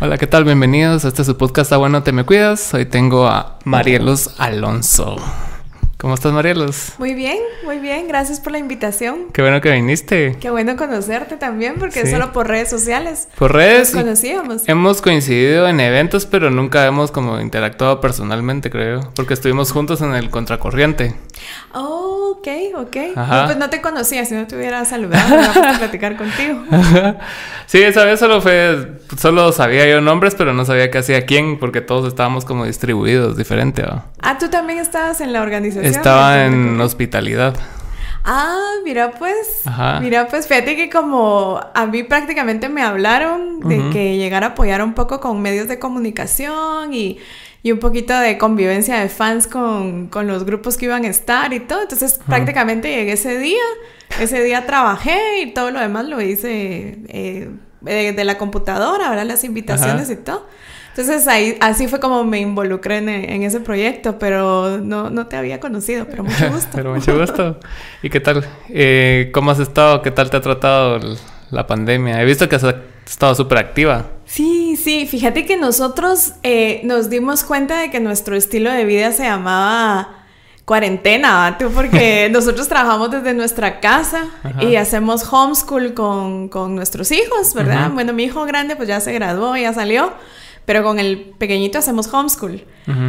Hola, ¿qué tal? Bienvenidos a este su podcast A Bueno Te Me Cuidas. Hoy tengo a Marielos Alonso. ¿Cómo estás, Marielos? Muy bien, muy bien. Gracias por la invitación. Qué bueno que viniste. Qué bueno conocerte también, porque solo por redes sociales. Por redes. Nos conocíamos. Hemos coincidido en eventos, pero nunca hemos como interactuado personalmente, creo. Porque estuvimos juntos en el Contracorriente. Oh, ok, ok. pues no te conocía, si no te hubiera saludado, a platicar contigo. sí, esa vez solo fue, solo sabía yo nombres, pero no sabía qué hacía quién, porque todos estábamos como distribuidos diferente. Ah, tú también estabas en la organización. Estaba en hospitalidad. Ah, mira pues, mira pues, fíjate que como a mí prácticamente me hablaron de que llegara a apoyar un poco con medios de comunicación y, un poquito de convivencia de fans con, los grupos que iban a estar y todo. Entonces prácticamente llegué ese día, ese día trabajé y todo lo demás lo hice eh, de, la computadora, ahora las invitaciones y todo. Entonces ahí, así fue como me involucré en, ese proyecto, pero no, no, te había conocido, pero mucho gusto. pero mucho gusto. ¿Y qué tal? Eh, ¿Cómo has estado? ¿Qué tal te ha tratado la pandemia? He visto que has estado súper activa. Sí, sí, fíjate que nosotros eh, nos dimos cuenta de que nuestro estilo de vida se llamaba cuarentena, ¿tú? porque nosotros trabajamos desde nuestra casa y hacemos homeschool con, con nuestros hijos, ¿verdad? Bueno, mi hijo grande pues ya se graduó, ya salió pero con el pequeñito hacemos homeschool.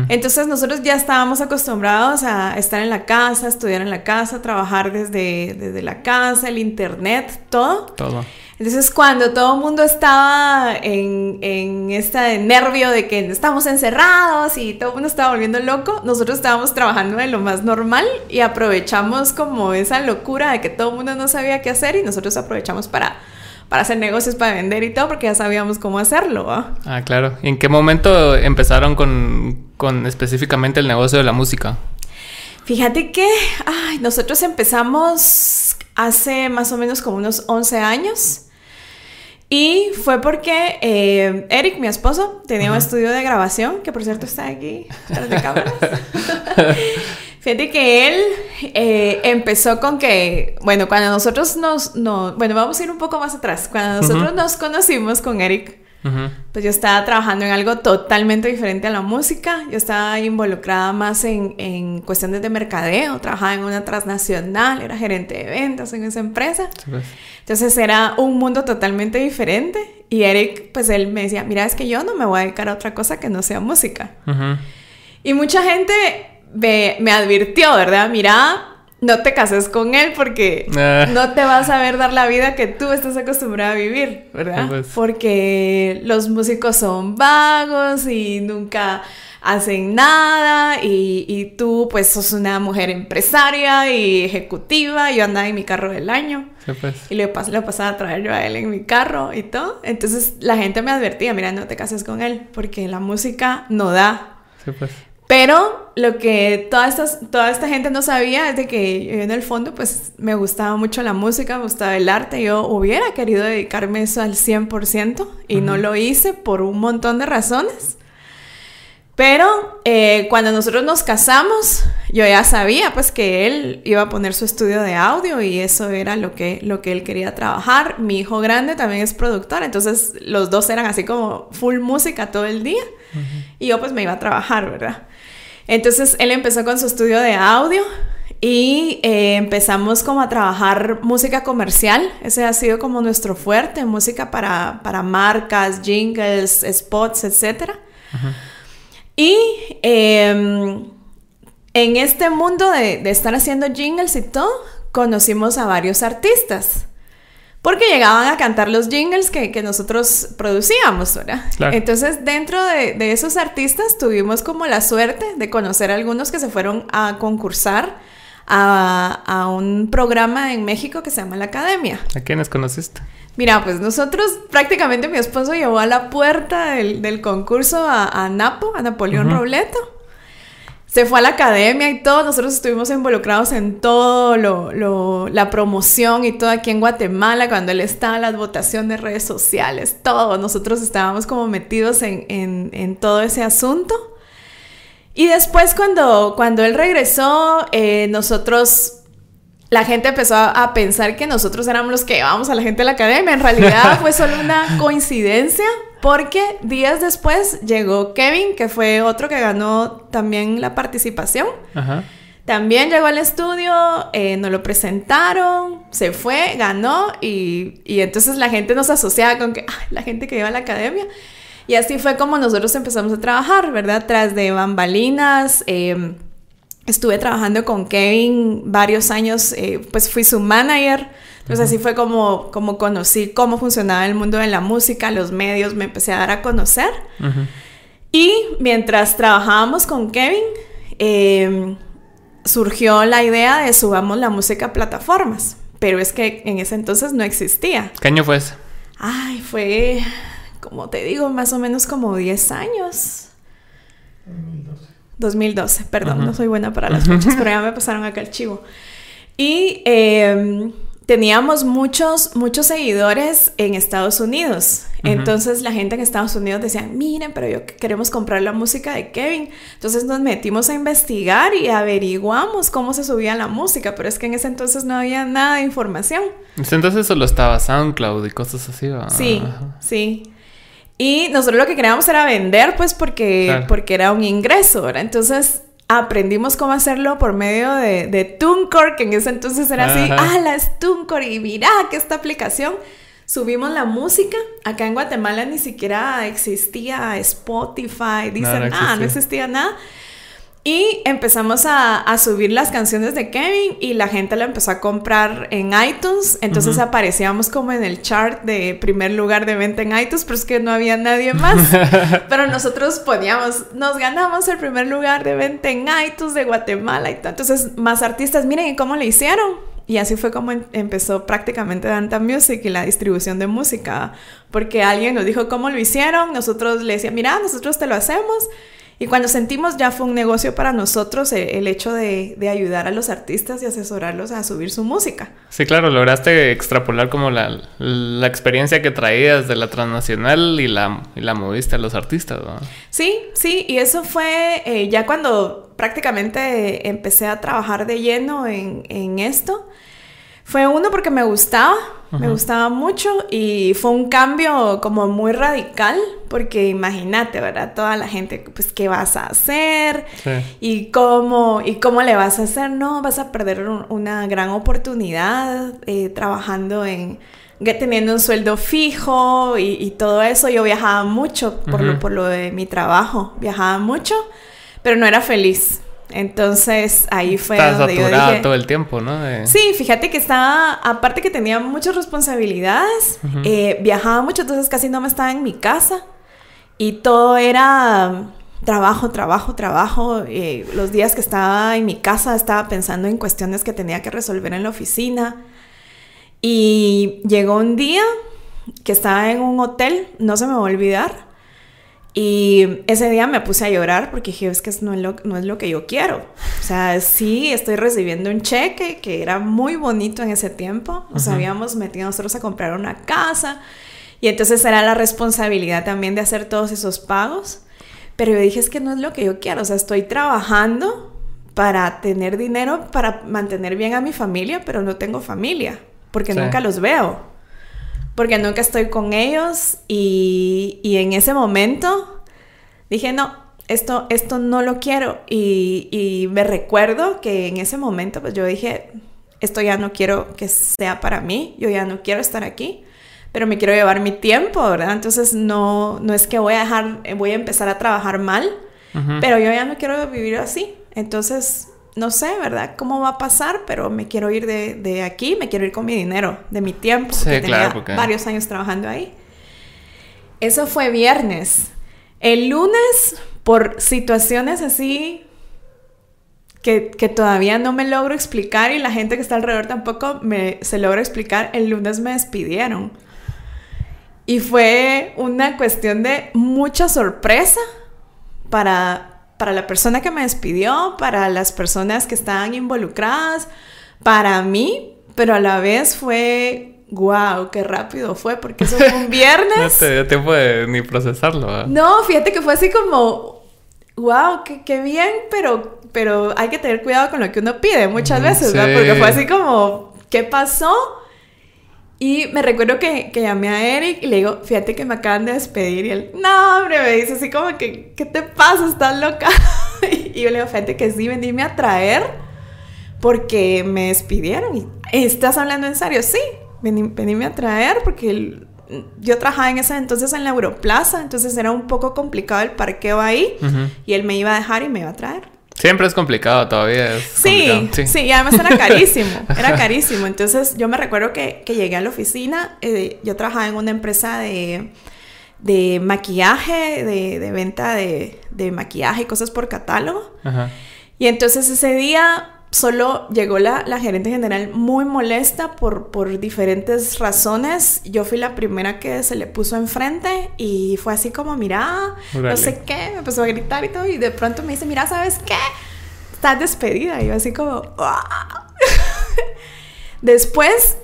Entonces nosotros ya estábamos acostumbrados a estar en la casa, estudiar en la casa, trabajar desde, desde la casa, el internet, todo. Todo. Entonces cuando todo el mundo estaba en, en este nervio de que estamos encerrados y todo el mundo estaba volviendo loco, nosotros estábamos trabajando de lo más normal y aprovechamos como esa locura de que todo el mundo no sabía qué hacer y nosotros aprovechamos para para hacer negocios, para vender y todo, porque ya sabíamos cómo hacerlo. Ah, claro. ¿Y en qué momento empezaron con, con específicamente el negocio de la música? Fíjate que ay, nosotros empezamos hace más o menos como unos 11 años. Y fue porque eh, Eric, mi esposo, tenía un estudio de grabación, que por cierto está aquí, detrás de cámaras. Fíjate que él eh, empezó con que, bueno, cuando nosotros nos, no, bueno, vamos a ir un poco más atrás. Cuando nosotros nos conocimos con Eric, pues yo estaba trabajando en algo totalmente diferente a la música. Yo estaba involucrada más en, en cuestiones de mercadeo, trabajaba en una transnacional, era gerente de ventas en esa empresa. Pues. Entonces era un mundo totalmente diferente. Y Eric, pues él me decía, mira, es que yo no me voy a dedicar a otra cosa que no sea música. Y mucha gente me, advirtió, ¿verdad? Mira, no te cases con él porque ah. no te vas a ver dar la vida que tú estás acostumbrada a vivir, ¿verdad? Pues. Porque los músicos son vagos y nunca hacen nada y, tú pues sos una mujer empresaria y ejecutiva, yo andaba en mi carro del año pues. y le, pas lo pasaba a traer yo a él en mi carro y todo, entonces la gente me advertía, mira, no te cases con él porque la música no da. Sí, pues. Pero lo que toda esta, toda esta gente no sabía es de que yo en el fondo pues me gustaba mucho la música, me gustaba el arte, yo hubiera querido dedicarme eso al 100% y no lo hice por un montón de razones. Pero eh, cuando nosotros nos casamos, yo ya sabía pues que él iba a poner su estudio de audio y eso era lo que, lo que él quería trabajar. Mi hijo grande también es productor, entonces los dos eran así como full música todo el día y yo pues me iba a trabajar, ¿verdad? Entonces él empezó con su estudio de audio y eh, empezamos como a trabajar música comercial. Ese ha sido como nuestro fuerte, música para, marcas, jingles, spots, etc. Y em, en este mundo de, de estar haciendo jingles y todo, conocimos a varios artistas porque llegaban a cantar los jingles que, nosotros producíamos, ¿verdad? Entonces, dentro de, esos artistas tuvimos como la suerte de conocer a algunos que se fueron a concursar a, un programa en México que se llama La Academia. ¿A quiénes conociste? Mira, pues nosotros prácticamente mi esposo llevó a la puerta del, concurso a, Napo, a Napoleón Robleto se fue a la academia y todo, nosotros estuvimos involucrados en todo lo, la promoción y todo aquí en Guatemala, cuando él estaba las votaciones de redes sociales, todo, nosotros estábamos como metidos en, todo ese asunto. Y después cuando, cuando él regresó, eh, nosotros la gente empezó a, pensar que nosotros éramos los que llevábamos a la gente a la academia. En realidad fue solo una coincidencia porque días después llegó Kevin, que fue otro que ganó también la participación. Ajá. También llegó al estudio, eh, nos lo presentaron, se fue, ganó y, y entonces la gente nos asociaba con que la gente que iba a la academia. Y así fue como nosotros empezamos a trabajar, ¿verdad? Tras de bambalinas. Em, estuve trabajando con Kevin varios años, eh, pues fui su manager. Entonces así fue como, como conocí cómo funcionaba el mundo de la música, los medios, me empecé a dar a conocer. Y mientras trabajábamos con Kevin, eh, surgió la idea de subamos la música a plataformas, pero es que en ese entonces no existía. ¿Qué año fue ese? Ay, fue, como te digo, más o menos como 10 años. 2012. 2012, perdón, no soy buena para las fechas, pero ya me pasaron acá el chivo. Y eh, teníamos muchos, muchos seguidores en Estados Unidos. Entonces la gente en Estados Unidos decía, miren, pero yo queremos comprar la música de Kevin. Entonces nos metimos a investigar y averiguamos cómo se subía la música, pero es que en ese entonces no había nada de información. Entonces solo estaba SoundCloud y cosas así. Sí, sí. Y nosotros lo que queríamos era vender, pues porque, porque era un ingreso, ¿verdad? Entonces aprendimos cómo hacerlo por medio de, de TuneCore, que en ese entonces era así, ah, la es TuneCore y mira que esta aplicación. Subimos la música, acá en Guatemala ni siquiera existía Spotify, dicen, nada, no existía nada. Y empezamos a, subir las canciones de Kevin y la gente la empezó a comprar en iTunes. Entonces aparecíamos como en el chart de primer lugar de venta en iTunes, pero es que no había nadie más. pero nosotros poníamos, nos ganamos el primer lugar de venta en iTunes de Guatemala y tal. Entonces, más artistas, miren cómo le hicieron. Y así fue como em, empezó prácticamente Danta Music y la distribución de música. Porque alguien nos dijo cómo lo hicieron, nosotros le decíamos, mira, nosotros te lo hacemos. Y cuando sentimos ya fue un negocio para nosotros el, hecho de, ayudar a los artistas y asesorarlos a subir su música. Sí, claro, lograste extrapolar como la, experiencia que traías de la transnacional y la, y la moviste a los artistas, ¿no? Sí, sí, y eso fue eh, ya cuando prácticamente empecé a trabajar de lleno en, en esto. Fue uno porque me gustaba, me gustaba mucho y fue un cambio como muy radical porque imagínate, ¿verdad? Toda la gente, pues, ¿qué vas a hacer? Y cómo, y cómo le vas a hacer, no, vas a perder una gran oportunidad eh, trabajando en, teniendo un sueldo fijo y, todo eso. Yo viajaba mucho por, lo, por lo de mi trabajo, viajaba mucho, pero no era feliz. Entonces ahí fue donde yo dije, todo el tiempo, ¿no? Sí, fíjate que estaba, aparte que tenía muchas responsabilidades, eh, viajaba mucho, entonces casi no me estaba en mi casa y todo era trabajo, trabajo, trabajo. Eh, los días que estaba en mi casa estaba pensando en cuestiones que tenía que resolver en la oficina y llegó un día que estaba en un hotel, no se me va a olvidar y ese día me puse a llorar porque dije, es que no es, lo, no es lo que yo quiero. O sea, sí, estoy recibiendo un cheque que era muy bonito en ese tiempo. Nos habíamos metido nosotros a comprar una casa y entonces era la responsabilidad también de hacer todos esos pagos. Pero yo dije, es que no es lo que yo quiero. O sea, estoy trabajando para tener dinero, para mantener bien a mi familia, pero no tengo familia porque nunca los veo porque nunca estoy con ellos y, y en ese momento dije, no, esto, esto no lo quiero y, y, me recuerdo que en ese momento pues yo dije, esto ya no quiero que sea para mí, yo ya no quiero estar aquí, pero me quiero llevar mi tiempo, ¿verdad? Entonces no, no es que voy a dejar, voy a empezar a trabajar mal, pero yo ya no quiero vivir así. Entonces no sé, ¿verdad? ¿Cómo va a pasar? Pero me quiero ir de, aquí, me quiero ir con mi dinero, de mi tiempo, sí, porque tenía varios años trabajando ahí. Eso fue viernes. El lunes, por situaciones así que, que, todavía no me logro explicar y la gente que está alrededor tampoco me, se logra explicar, el lunes me despidieron. Y fue una cuestión de mucha sorpresa para, para la persona que me despidió, para las personas que estaban involucradas, para mí, pero a la vez fue, wow, qué rápido fue, porque eso fue un viernes. no te dio tiempo de ni procesarlo. No, fíjate que fue así como, wow, qué, bien, pero, pero hay que tener cuidado con lo que uno pide muchas veces, ¿verdad? Porque fue así como, ¿qué pasó? Y me recuerdo que, que, llamé a Eric y le digo, fíjate que me acaban de despedir. Y él, no, hombre, me dice así como que, ¿qué te pasa? ¿Estás loca? y yo le digo, fíjate que sí, veníme a traer porque me despidieron. Y, ¿Estás hablando en serio? Sí, veníme a traer porque yo trabajaba en ese entonces en la Europlaza, entonces era un poco complicado el parqueo ahí y él me iba a dejar y me iba a traer. Siempre es complicado todavía. sí, sí, y además era carísimo, era carísimo. Entonces yo me recuerdo que, que llegué a la oficina, eh, yo trabajaba en una empresa de, de maquillaje, de, de venta de, de, maquillaje y cosas por catálogo. Y entonces ese día solo llegó la, la, gerente general muy molesta por, por diferentes razones. Yo fui la primera que se le puso enfrente y fue así como, mira, no sé qué, me empezó a gritar y todo. Y de pronto me dice, mira, ¿sabes qué? Estás despedida. Y yo así como, Después,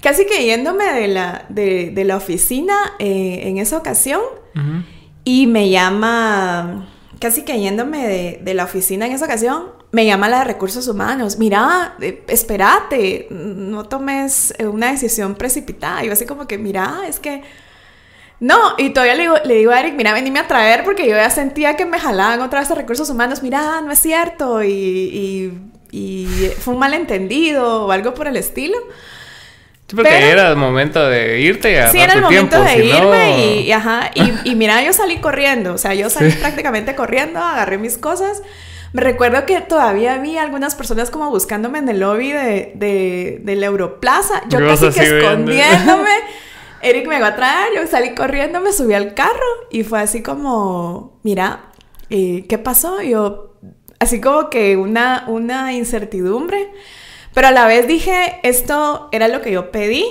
casi que yéndome de la, de, de la oficina eh, en esa ocasión, y me llama, casi que yéndome de, de la oficina en esa ocasión, me llama la de recursos humanos, mira, eh, espérate, no tomes eh, una decisión precipitada. Y yo así como que, mira, es que... No, y todavía le digo, le digo a Eric, mira, venime a traer porque yo ya sentía que me jalaban otra vez a recursos humanos, mira, no es cierto, y, y, fue un malentendido o algo por el estilo. Sí, porque era el momento de irte a Sí, era el momento de irme y, ajá, y, mira, yo salí corriendo, o sea, yo salí prácticamente corriendo, agarré mis cosas me recuerdo que todavía había algunas personas como buscándome en el lobby de, de, de la Europlaza. Yo casi que escondiéndome. Eric me va a traer, yo salí corriendo, me subí al carro y fue así como, mira, eh, ¿qué pasó? Yo, así como que una, una incertidumbre, pero a la vez dije, esto era lo que yo pedí,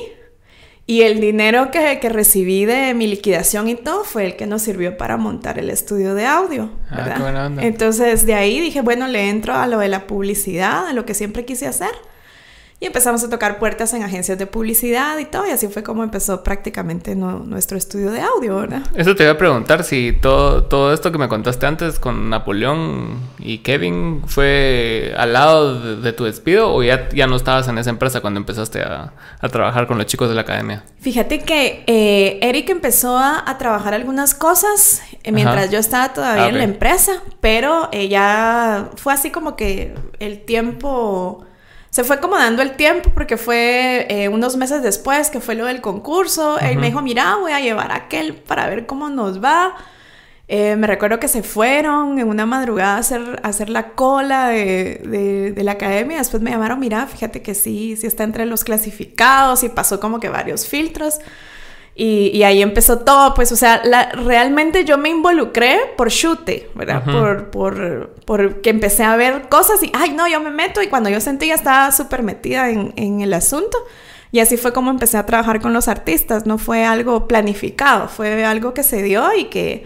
y el dinero que, que, recibí de mi liquidación y todo fue el que nos sirvió para montar el estudio de audio. Ah, ¿verdad? Entonces de ahí dije, bueno, le entro a lo de la publicidad, a lo que siempre quise hacer. Y empezamos a tocar puertas en agencias de publicidad y todo, y así fue como empezó prácticamente nuestro estudio de audio, ¿verdad? Eso te iba a preguntar si todo, todo esto que me contaste antes con Napoleón y Kevin fue al lado de, tu despido o ya, ya no estabas en esa empresa cuando empezaste a, a trabajar con los chicos de la academia. Fíjate que eh, Eric empezó a, a, trabajar algunas cosas eh, mientras yo estaba todavía ah, en la empresa, pero ella fue así como que el tiempo se fue como dando el tiempo porque fue eh, unos meses después que fue lo del concurso. Él me dijo, mira, voy a llevar a aquel para ver cómo nos va. Eh, me recuerdo que se fueron en una madrugada a hacer, hacer la cola de, de, la academia. Después me llamaron, mira, fíjate que sí, sí está entre los clasificados y pasó como que varios filtros. Y, ahí empezó todo, pues, o sea, realmente yo me involucré por chute, ¿verdad? Por, por, por, que empecé a ver cosas y, ay, no, yo me meto y cuando yo sentí ya estaba súper metida en, en el asunto. Y así fue como empecé a trabajar con los artistas, no fue algo planificado, fue algo que se dio y que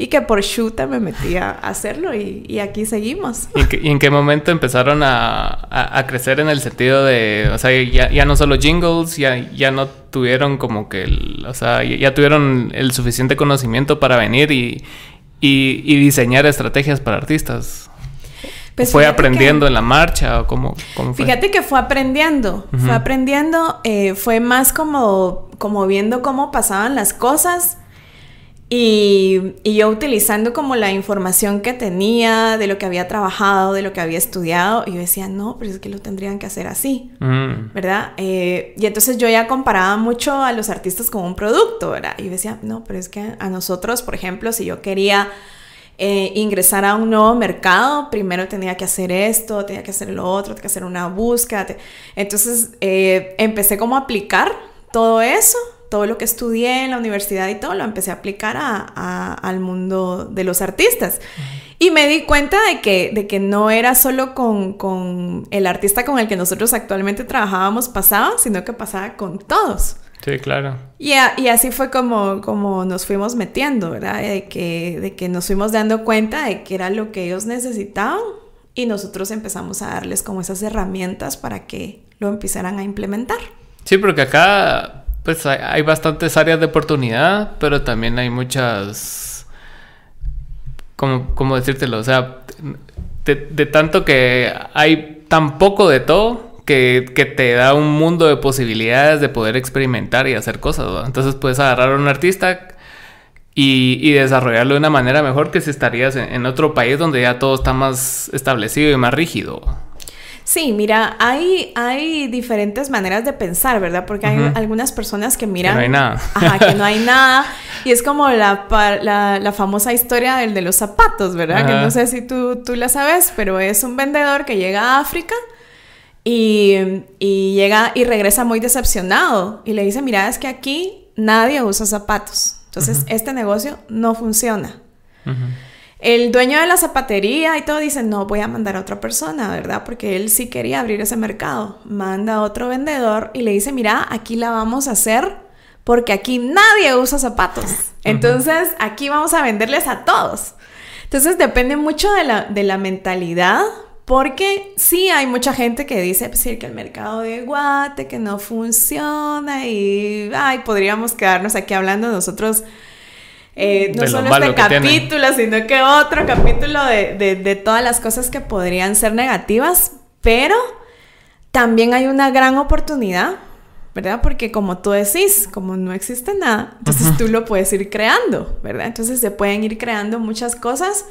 y que por chuta me metí a hacerlo y, aquí seguimos. ¿Y en, qué, momento empezaron a, crecer en el sentido de, o sea, ya, no solo jingles, ya, ya no tuvieron como que, o sea, ya, tuvieron el suficiente conocimiento para venir y, diseñar estrategias para artistas? Pues ¿Fue aprendiendo en la marcha o cómo, fue? Fíjate que fue aprendiendo, fue aprendiendo, eh, fue más como, como viendo cómo pasaban las cosas y, yo utilizando como la información que tenía, de lo que había trabajado, de lo que había estudiado, y yo decía, no, pero es que lo tendrían que hacer así, mm. ¿verdad? Eh, y entonces yo ya comparaba mucho a los artistas con un producto, ¿verdad? Y yo decía, no, pero es que a nosotros, por ejemplo, si yo quería eh, ingresar a un nuevo mercado, primero tenía que hacer esto, tenía que hacer lo otro, tenía que hacer una búsqueda. Entonces eh, empecé como a aplicar todo eso todo lo que estudié en la universidad y todo lo empecé a aplicar a, al mundo de los artistas. Y me di cuenta de que, de que no era solo con, con, el artista con el que nosotros actualmente trabajábamos pasaba, sino que pasaba con todos. Sí, claro. Y, y así fue como, como nos fuimos metiendo, ¿verdad? De que, de que nos fuimos dando cuenta de que era lo que ellos necesitaban y nosotros empezamos a darles como esas herramientas para que lo empezaran a implementar. Sí, porque acá pues hay, bastantes áreas de oportunidad, pero también hay muchas... ¿Cómo, cómo decírtelo? O sea, de, tanto que hay tan poco de todo que, que, te da un mundo de posibilidades de poder experimentar y hacer cosas. Entonces puedes agarrar a un artista y, y, desarrollarlo de una manera mejor que si estarías en, en, otro país donde ya todo está más establecido y más rígido. Sí, mira, hay, hay diferentes maneras de pensar, ¿verdad? Porque hay uh -huh. algunas personas que miran... Que no hay nada. Ajá, que no hay nada. Y es como la, la, la famosa historia del de los zapatos, ¿verdad? Que no sé si tú, tú la sabes, pero es un vendedor que llega a África y, y llega y regresa muy decepcionado. Y le dice, mira, es que aquí nadie usa zapatos. Entonces, uh -huh. este negocio no funciona. Uh -huh. El dueño de la zapatería y todo dice, no, voy a mandar a otra persona, ¿verdad? Porque él sí quería abrir ese mercado. Manda a otro vendedor y le dice, mira, aquí la vamos a hacer porque aquí nadie usa zapatos. Entonces, aquí vamos a venderles a todos. Entonces, depende mucho de la, de la mentalidad, porque sí hay mucha gente que dice pues, que el mercado de Guate, que no funciona y, ay, podríamos quedarnos aquí hablando nosotros eh, no solo este capítulo, sino que otro capítulo de, de, de, todas las cosas que podrían ser negativas, pero también hay una gran oportunidad, ¿verdad? Porque como tú decís, como no existe nada, entonces uh -huh. tú lo puedes ir creando, ¿verdad? Entonces se pueden ir creando muchas cosas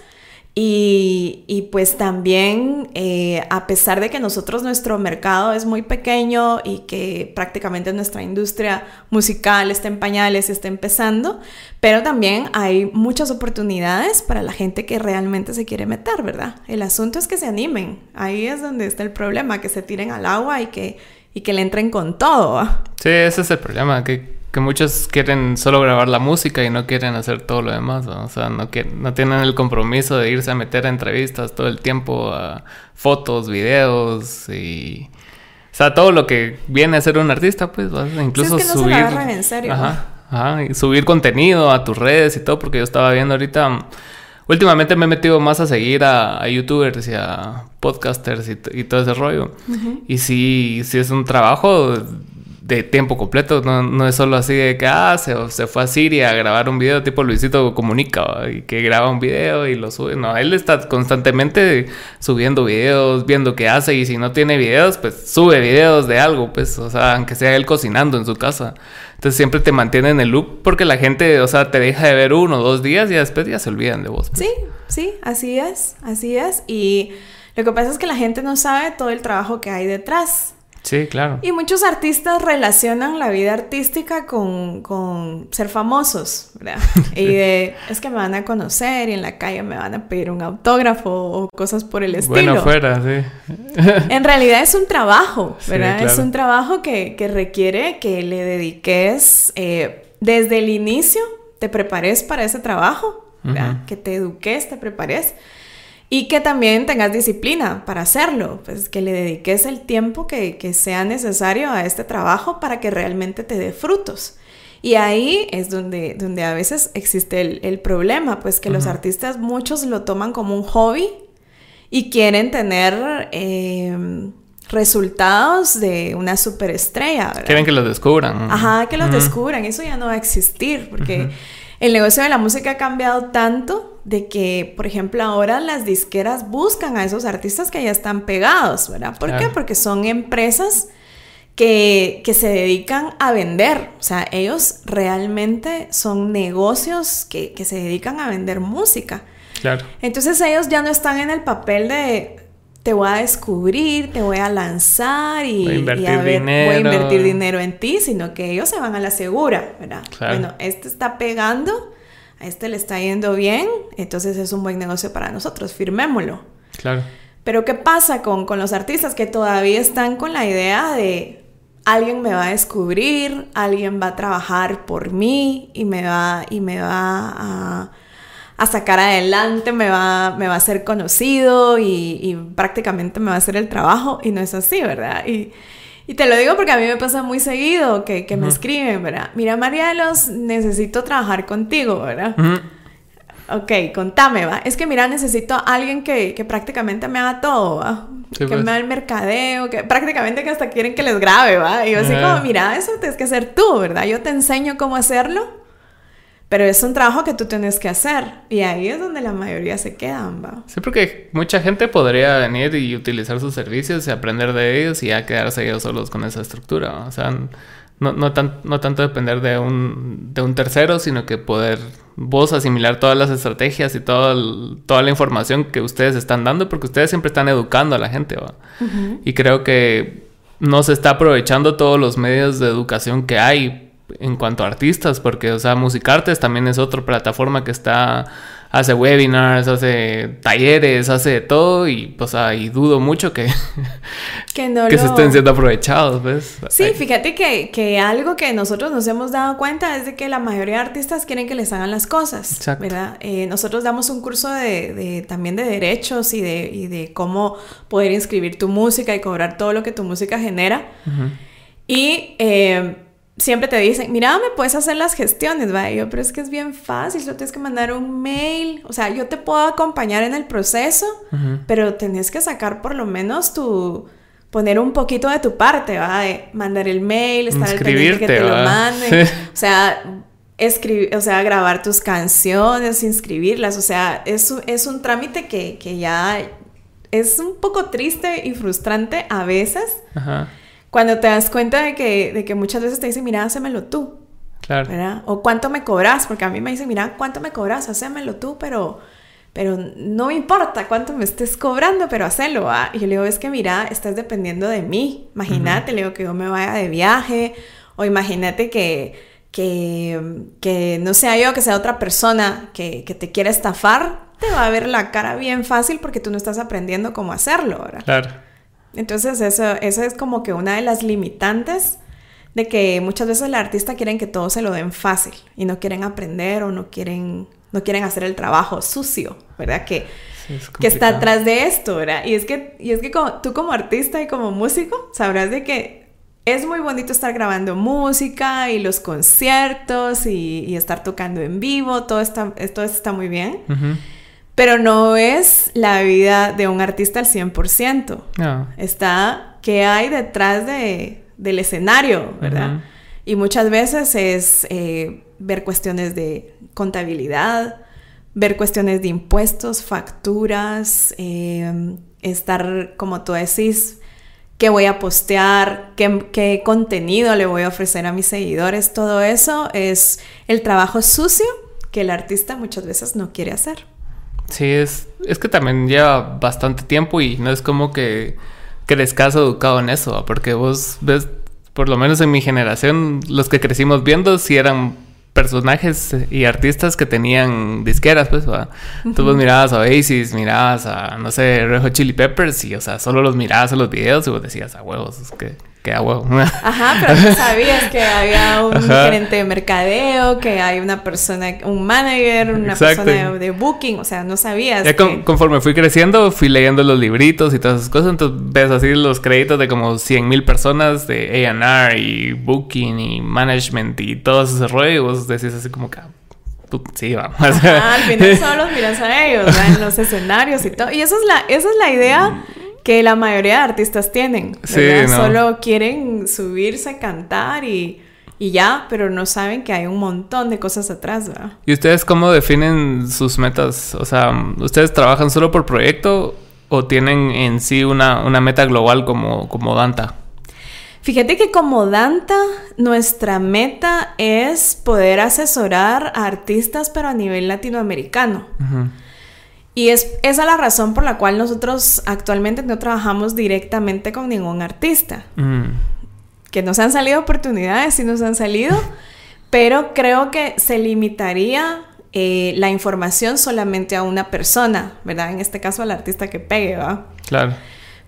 y, y, pues también, eh, a pesar de que nosotros nuestro mercado es muy pequeño y que prácticamente nuestra industria musical está en pañales, está empezando, pero también hay muchas oportunidades para la gente que realmente se quiere meter, ¿verdad? El asunto es que se animen, ahí es donde está el problema, que se tiren al agua y que, y que le entren con todo. Sí, ese es el problema, que que muchos quieren solo grabar la música y no quieren hacer todo lo demás, ¿no? o sea, no, que, no tienen el compromiso de irse a meter a entrevistas todo el tiempo, a fotos, videos y... O sea, todo lo que viene a ser un artista, pues, incluso es que no subir... Se en serio. Ajá, ajá, y subir contenido a tus redes y todo, porque yo estaba viendo ahorita... Últimamente me he metido más a seguir a, a youtubers y a podcasters y, y todo ese rollo. Uh -huh. Y sí, sí es un trabajo de tiempo completo, no, no, es solo así de que ah, se, se, fue a Siria a grabar un video tipo Luisito Comunica y que graba un video y lo sube. No, él está constantemente subiendo videos, viendo qué hace y si no tiene videos, pues sube videos de algo, pues, o sea, aunque sea él cocinando en su casa. Entonces siempre te mantiene en el loop porque la gente, o sea, te deja de ver uno o dos días y después ya se olvidan de vos. Pues. Sí, sí, así es, así es. Y lo que pasa es que la gente no sabe todo el trabajo que hay detrás. Sí, claro. Y muchos artistas relacionan la vida artística con, con ser famosos, ¿verdad? y de, es que me van a conocer y en la calle me van a pedir un autógrafo o cosas por el estilo. Bueno, fuera, sí. en realidad es un trabajo, ¿verdad? Sí, claro. Es un trabajo que, que, requiere que le dediques eh, desde el inicio, te prepares para ese trabajo, ¿verdad? Uh -huh. Que te eduques, te prepares. Y que también tengas disciplina para hacerlo, pues que le dediques el tiempo que, que, sea necesario a este trabajo para que realmente te dé frutos. Y ahí es donde, donde a veces existe el, el problema, pues que uh -huh. los artistas muchos lo toman como un hobby y quieren tener eh, resultados de una superestrella. ¿verdad? Quieren que los descubran. Ajá, que los uh -huh. descubran. Eso ya no va a existir porque... Uh -huh. El negocio de la música ha cambiado tanto de que, por ejemplo, ahora las disqueras buscan a esos artistas que ya están pegados, ¿verdad? ¿Por claro. qué? Porque son empresas que, que, se dedican a vender. O sea, ellos realmente son negocios que, que, se dedican a vender música. Claro. Entonces ellos ya no están en el papel de te voy a descubrir, te voy a lanzar y, voy a invertir, y a ver, dinero. voy a invertir dinero en ti, sino que ellos se van a la segura, ¿verdad? Claro. Bueno, este está pegando, a este le está yendo bien, entonces es un buen negocio para nosotros, firmémoslo. Claro. Pero ¿qué pasa con, con los artistas que todavía están con la idea de alguien me va a descubrir, alguien va a trabajar por mí y me va, y me va a a sacar adelante, me va, me va a ser conocido y, y, prácticamente me va a hacer el trabajo y no es así, ¿verdad? Y, y te lo digo porque a mí me pasa muy seguido que, que uh -huh. me escriben, ¿verdad? Mira, Marielos, necesito trabajar contigo, ¿verdad? Uh -huh. Ok, contame, ¿va? Es que mira, necesito a alguien que, que prácticamente me haga todo, ¿va? Sí, que pues. me haga el mercadeo, que prácticamente que hasta quieren que les grabe, ¿va? Y yo así uh -huh. como, mira, eso tienes que hacer tú, ¿verdad? Yo te enseño cómo hacerlo Pero es un trabajo que tú tienes que hacer. Y ahí es donde la mayoría se quedan, ¿va? Sí, porque mucha gente podría venir y utilizar sus servicios y aprender de ellos y ya quedarse ellos solos con esa estructura. O sea, no, no, no tanto depender de un, de un tercero, sino que poder vos asimilar todas las estrategias y todo toda la información que ustedes están dando, porque ustedes siempre están educando a la gente. ¿va? Y creo que no se está aprovechando todos los medios de educación que hay en cuanto a artistas, porque, o sea, Musicartes también es otra plataforma que está, hace webinars, hace talleres, hace todo, y, pues, ahí dudo mucho que, que, no que se estén siendo aprovechados, ¿ves? Sí, fíjate que, que, algo que nosotros nos hemos dado cuenta es de que la mayoría de artistas quieren que les hagan las cosas, Exacto. ¿verdad? Eh, nosotros damos un curso de, de, también de derechos y de, y de cómo poder inscribir tu música y cobrar todo lo que tu música genera. Y... Eh, siempre te dicen, mira, me puedes hacer las gestiones, ¿va? yo, pero es que es bien fácil, solo tienes que mandar un mail, o sea, yo te puedo acompañar en el proceso, pero tenés que sacar por lo menos tu, poner un poquito de tu parte, ¿va? De mandar el mail, estar al pendiente que te lo manden, o sea, escribir, o sea, grabar tus canciones, inscribirlas, o sea, es, es un trámite que, que ya es un poco triste y frustrante a veces. Ajá cuando te das cuenta de que, de que muchas veces te dicen, mira, hacémelo tú. Claro. ¿verdad? O cuánto me cobras, porque a mí me dicen, mira, cuánto me cobras, hacémelo tú, pero, pero no me importa cuánto me estés cobrando, pero hacelo. Y yo le digo, es que mira, estás dependiendo de mí. Imagínate, le digo que yo me vaya de viaje, o imagínate que, que, que no sea yo, que sea otra persona que, que te quiera estafar, te va a ver la cara bien fácil porque tú no estás aprendiendo cómo hacerlo, ¿verdad? Claro. Entonces eso, eso es como que una de las limitantes de que muchas veces el artista quieren que todo se lo den fácil y no quieren aprender o no quieren, no quieren hacer el trabajo sucio, ¿verdad? Que, que está atrás de esto, ¿verdad? Y es que, y es que como, tú como artista y como músico sabrás de que es muy bonito estar grabando música y los conciertos y, estar tocando en vivo, todo, está, todo está muy bien. Pero no es la vida de un artista al 100%. No. Está qué hay detrás de, del escenario, ¿verdad? Y muchas veces es eh, ver cuestiones de contabilidad, ver cuestiones de impuestos, facturas, em, estar, como tú decís, qué voy a postear, qué, qué, contenido le voy a ofrecer a mis seguidores. Todo eso es el trabajo sucio que el artista muchas veces no quiere hacer. Sí, es, es que también lleva bastante tiempo y no es como que crezcas educado en eso, porque vos ves, por lo menos en mi generación, los que crecimos viendo si eran personajes y artistas que tenían disqueras, pues, ¿va? Tú vos mirabas a Oasis, mirabas a, no sé, Rejo Chili Peppers y, o sea, solo los mirabas en los videos y vos decías, a huevos, es que Ajá, pero no sabías que había un gerente de mercadeo, que hay una persona, un manager, una persona de, booking, o sea, no sabías. Ya conforme fui creciendo, fui leyendo los libritos y todas esas cosas, entonces ves así los créditos de como 100 mil personas de A&R y booking y management y todo ese rollo y vos decís así como que... Ah, sí, vamos. al final solo los miras a ellos, en los escenarios y todo. Y esa es la, esa es la idea que la mayoría de artistas tienen. Solo quieren subirse, cantar y, y, ya, pero no saben que hay un montón de cosas atrás, ¿verdad? ¿Y ustedes cómo definen sus metas? O sea, ¿ustedes trabajan solo por proyecto o tienen en sí una, una meta global como, como Danta? Fíjate que como Danta, nuestra meta es poder asesorar a artistas, pero a nivel latinoamericano. Y es esa la razón por la cual nosotros actualmente no trabajamos directamente con ningún artista. Mm. Que nos han salido oportunidades, sí nos han salido, pero creo que se limitaría eh, la información solamente a una persona, ¿verdad? En este caso al artista que pegue, ¿va? Claro.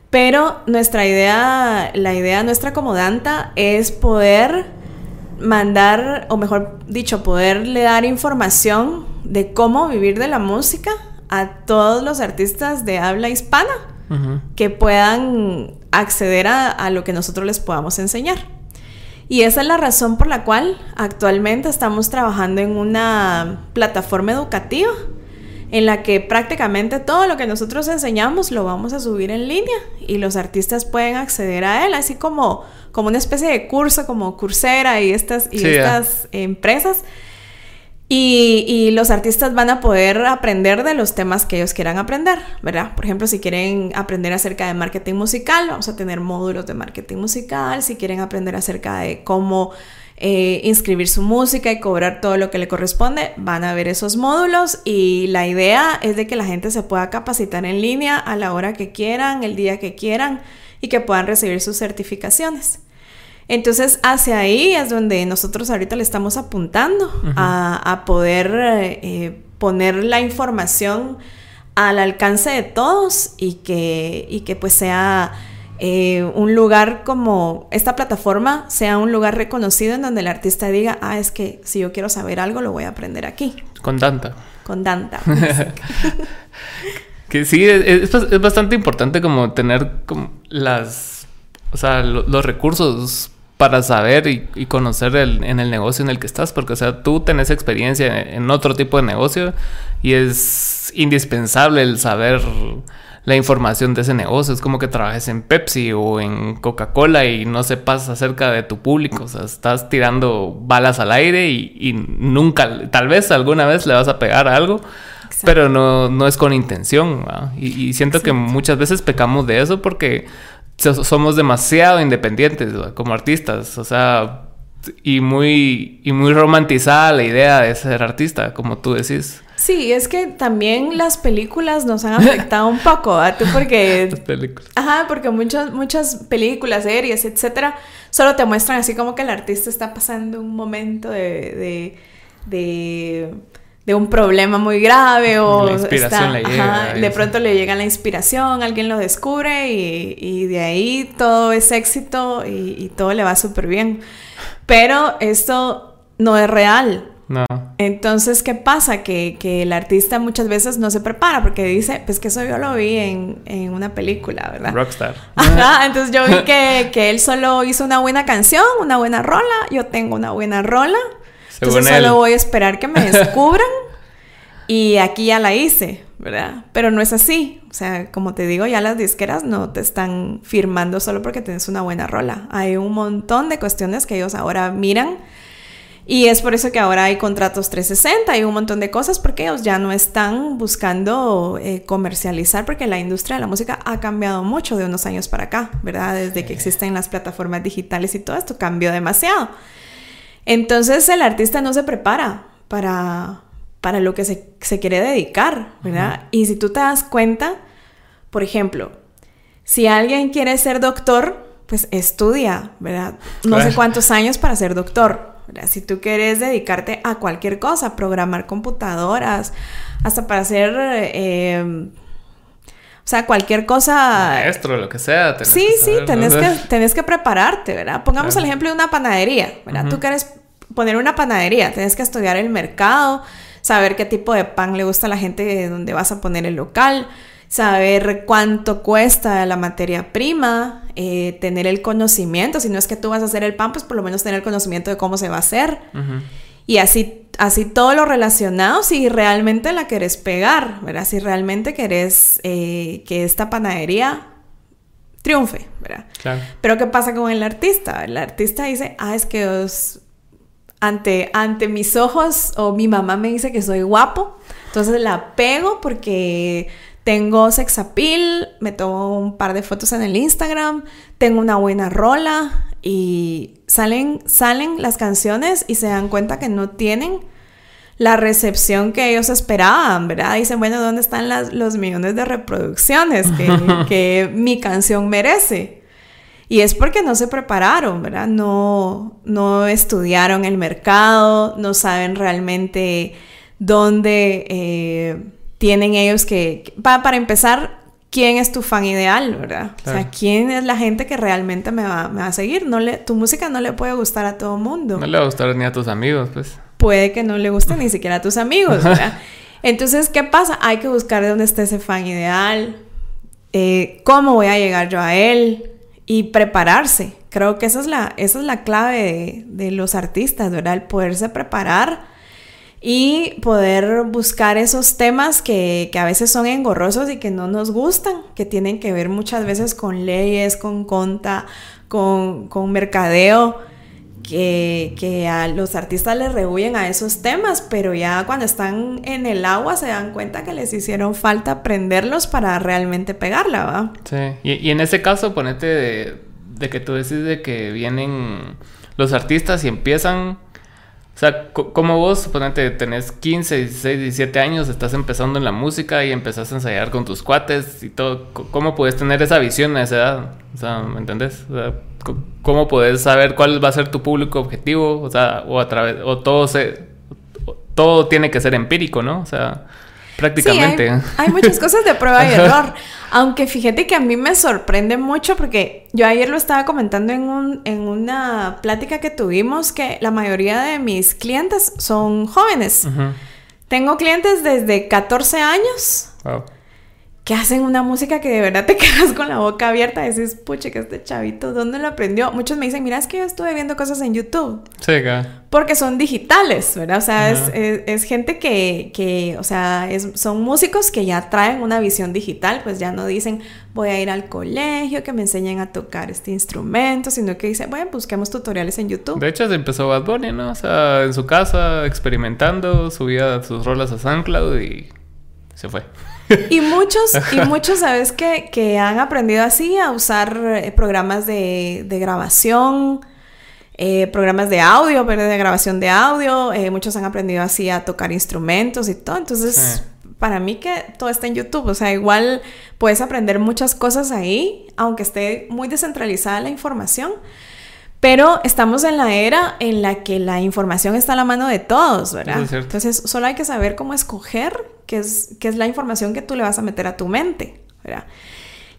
Pero nuestra idea, la idea nuestra como Danta es poder mandar, o mejor dicho, poderle dar información de cómo vivir de la música a todos los artistas de habla hispana que puedan acceder a, lo que nosotros les podamos enseñar. Y esa es la razón por la cual actualmente estamos trabajando en una plataforma educativa en la que prácticamente todo lo que nosotros enseñamos lo vamos a subir en línea y los artistas pueden acceder a él, así como, como una especie de curso como Coursera y estas, y estas empresas Y, los artistas van a poder aprender de los temas que ellos quieran aprender, ¿verdad? Por ejemplo, si quieren aprender acerca de marketing musical, vamos a tener módulos de marketing musical. Si quieren aprender acerca de cómo eh, inscribir su música y cobrar todo lo que le corresponde, van a ver esos módulos. Y la idea es de que la gente se pueda capacitar en línea a la hora que quieran, el día que quieran y que puedan recibir sus certificaciones. Entonces, hacia ahí es donde nosotros ahorita le estamos apuntando a, poder eh, poner la información al alcance de todos y que, y que pues sea eh, un lugar como esta plataforma sea un lugar reconocido en donde el artista diga, ah, es que si yo quiero saber algo, lo voy a aprender aquí. Con Danta. Con Danta. que sí, es, es, bastante importante como tener como las, o sea, los recursos para saber y, conocer el, en el negocio en el que estás, porque o sea, tú tenés experiencia en otro tipo de negocio y es indispensable el saber la información de ese negocio. Es como que trabajes en Pepsi o en Coca-Cola y no sepas acerca de tu público. O sea, estás tirando balas al aire y, nunca, tal vez alguna vez le vas a pegar a algo, pero no, no es con intención. Y, siento que muchas veces pecamos de eso porque somos demasiado independientes como artistas, o sea, y muy, y muy romantizada la idea de ser artista, como tú decís. Sí, es que también las películas nos han afectado un poco, ¿a tú porque... Las películas. Ajá, porque muchas, muchas películas, series, etcétera, solo te muestran así como que el artista está pasando un momento de, de de un problema muy grave o de pronto le llega la inspiración, alguien lo descubre y, de ahí todo es éxito y, todo le va súper bien. Pero esto no es real. No. Entonces, ¿qué pasa? Que, el artista muchas veces no se prepara porque dice, pues que eso yo lo vi en, una película, ¿verdad? Rockstar. Ajá, entonces yo vi que, que él solo hizo una buena canción, una buena rola, yo tengo una buena rola entonces solo voy a esperar que me descubran y aquí ya la hice, ¿verdad? Pero no es así. O sea, como te digo, ya las disqueras no te están firmando solo porque tienes una buena rola. Hay un montón de cuestiones que ellos ahora miran. Y es por eso que ahora hay contratos 360, hay un montón de cosas porque ellos ya no están buscando eh, comercializar porque la industria de la música ha cambiado mucho de unos años para acá, ¿verdad? Desde que existen las plataformas digitales y todo esto cambió demasiado. Entonces el artista no se prepara para, para lo que se, quiere dedicar, ¿verdad? Y si tú te das cuenta, por ejemplo, si alguien quiere ser doctor, pues estudia, ¿verdad? No sé cuántos años para ser doctor. ¿verdad? Si tú quieres dedicarte a cualquier cosa, programar computadoras, hasta para hacer... Eh, o sea, cualquier cosa. Maestro, lo que sea. sí, sí, tenés, que, tenés que prepararte, ¿verdad? Pongamos el ejemplo de una panadería, ¿verdad? Tú quieres poner una panadería, tienes que estudiar el mercado, saber qué tipo de pan le gusta a la gente de donde vas a poner el local, saber cuánto cuesta la materia prima, eh, tener el conocimiento, si no es que tú vas a hacer el pan, pues por lo menos tener el conocimiento de cómo se va a hacer. Y así, así todo lo relacionado, si realmente la querés pegar, ¿verdad? Si realmente querés eh, que esta panadería triunfe, ¿verdad? Claro. Pero ¿qué pasa con el artista? El artista dice, ah, es que os ante, ante mis ojos o mi mamá me dice que soy guapo, entonces la pego porque tengo sex appeal, me tomo un par de fotos en el Instagram, tengo una buena rola y salen, salen las canciones y se dan cuenta que no tienen la recepción que ellos esperaban, ¿verdad? Dicen, bueno, ¿dónde están las, los millones de reproducciones que, que mi canción merece? Y es porque no se prepararon, ¿verdad? No, no estudiaron el mercado, no saben realmente dónde eh, tienen ellos que... para empezar, ¿quién es tu fan ideal, verdad? O sea, ¿quién es la gente que realmente me va, me va a seguir? No le, tu música no le puede gustar a todo mundo. No le va a gustar ni a tus amigos, pues. Puede que no le guste ni siquiera a tus amigos, ¿verdad? Entonces, ¿qué pasa? Hay que buscar de dónde está ese fan ideal. Eh, ¿Cómo voy a llegar yo a él? Y prepararse. Creo que esa es la, esa es la clave de, los artistas, ¿verdad? El poderse preparar y poder buscar esos temas que, a veces son engorrosos y que no nos gustan, que tienen que ver muchas veces con leyes, con conta, con, con mercadeo, que, que a los artistas les rehuyen a esos temas, pero ya cuando están en el agua se dan cuenta que les hicieron falta aprenderlos para realmente pegarla, ¿va? Sí, y, en ese caso ponete de, de que tú decís de que vienen los artistas y empiezan o sea, como vos, suponete, tenés 15, 16, 17 años, estás empezando en la música y empezás a ensayar con tus cuates y todo, ¿cómo puedes tener esa visión a esa edad? O sea, ¿me entendés? O sea, ¿cómo puedes saber cuál va a ser tu público objetivo? O sea, o a través, o todo se, todo tiene que ser empírico, ¿no? O sea, prácticamente. hay, muchas cosas de prueba y error. Aunque fíjate que a mí me sorprende mucho porque yo ayer lo estaba comentando en, un, en una plática que tuvimos que la mayoría de mis clientes son jóvenes. Tengo clientes desde 14 años que hacen una música que de verdad te quedas con la boca abierta. Dices, puche, que este chavito, ¿dónde lo aprendió? Muchos me dicen, mira, es que yo estuve viendo cosas en YouTube. Sí, claro. Porque son digitales, ¿verdad? O sea, es, es, gente que, que o sea, es, son músicos que ya traen una visión digital, pues ya no dicen, voy a ir al colegio, que me enseñen a tocar este instrumento, sino que dicen, bueno, busquemos tutoriales en YouTube. De hecho, se empezó Bad Bunny, ¿no? O sea, en su casa, experimentando, subía sus rolas a SoundCloud y se fue. Y muchos, y muchos, ¿sabes que, que han aprendido así a usar eh, programas de, de grabación, eh, programas de audio, de grabación de audio. Eh, muchos han aprendido así a tocar instrumentos y todo. Entonces, para mí que todo está en YouTube. O sea, igual puedes aprender muchas cosas ahí, aunque esté muy descentralizada la información. Pero estamos en la era en la que la información está a la mano de todos, ¿verdad? Entonces, solo hay que saber cómo escoger qué es, qué es la información que tú le vas a meter a tu mente, ¿verdad?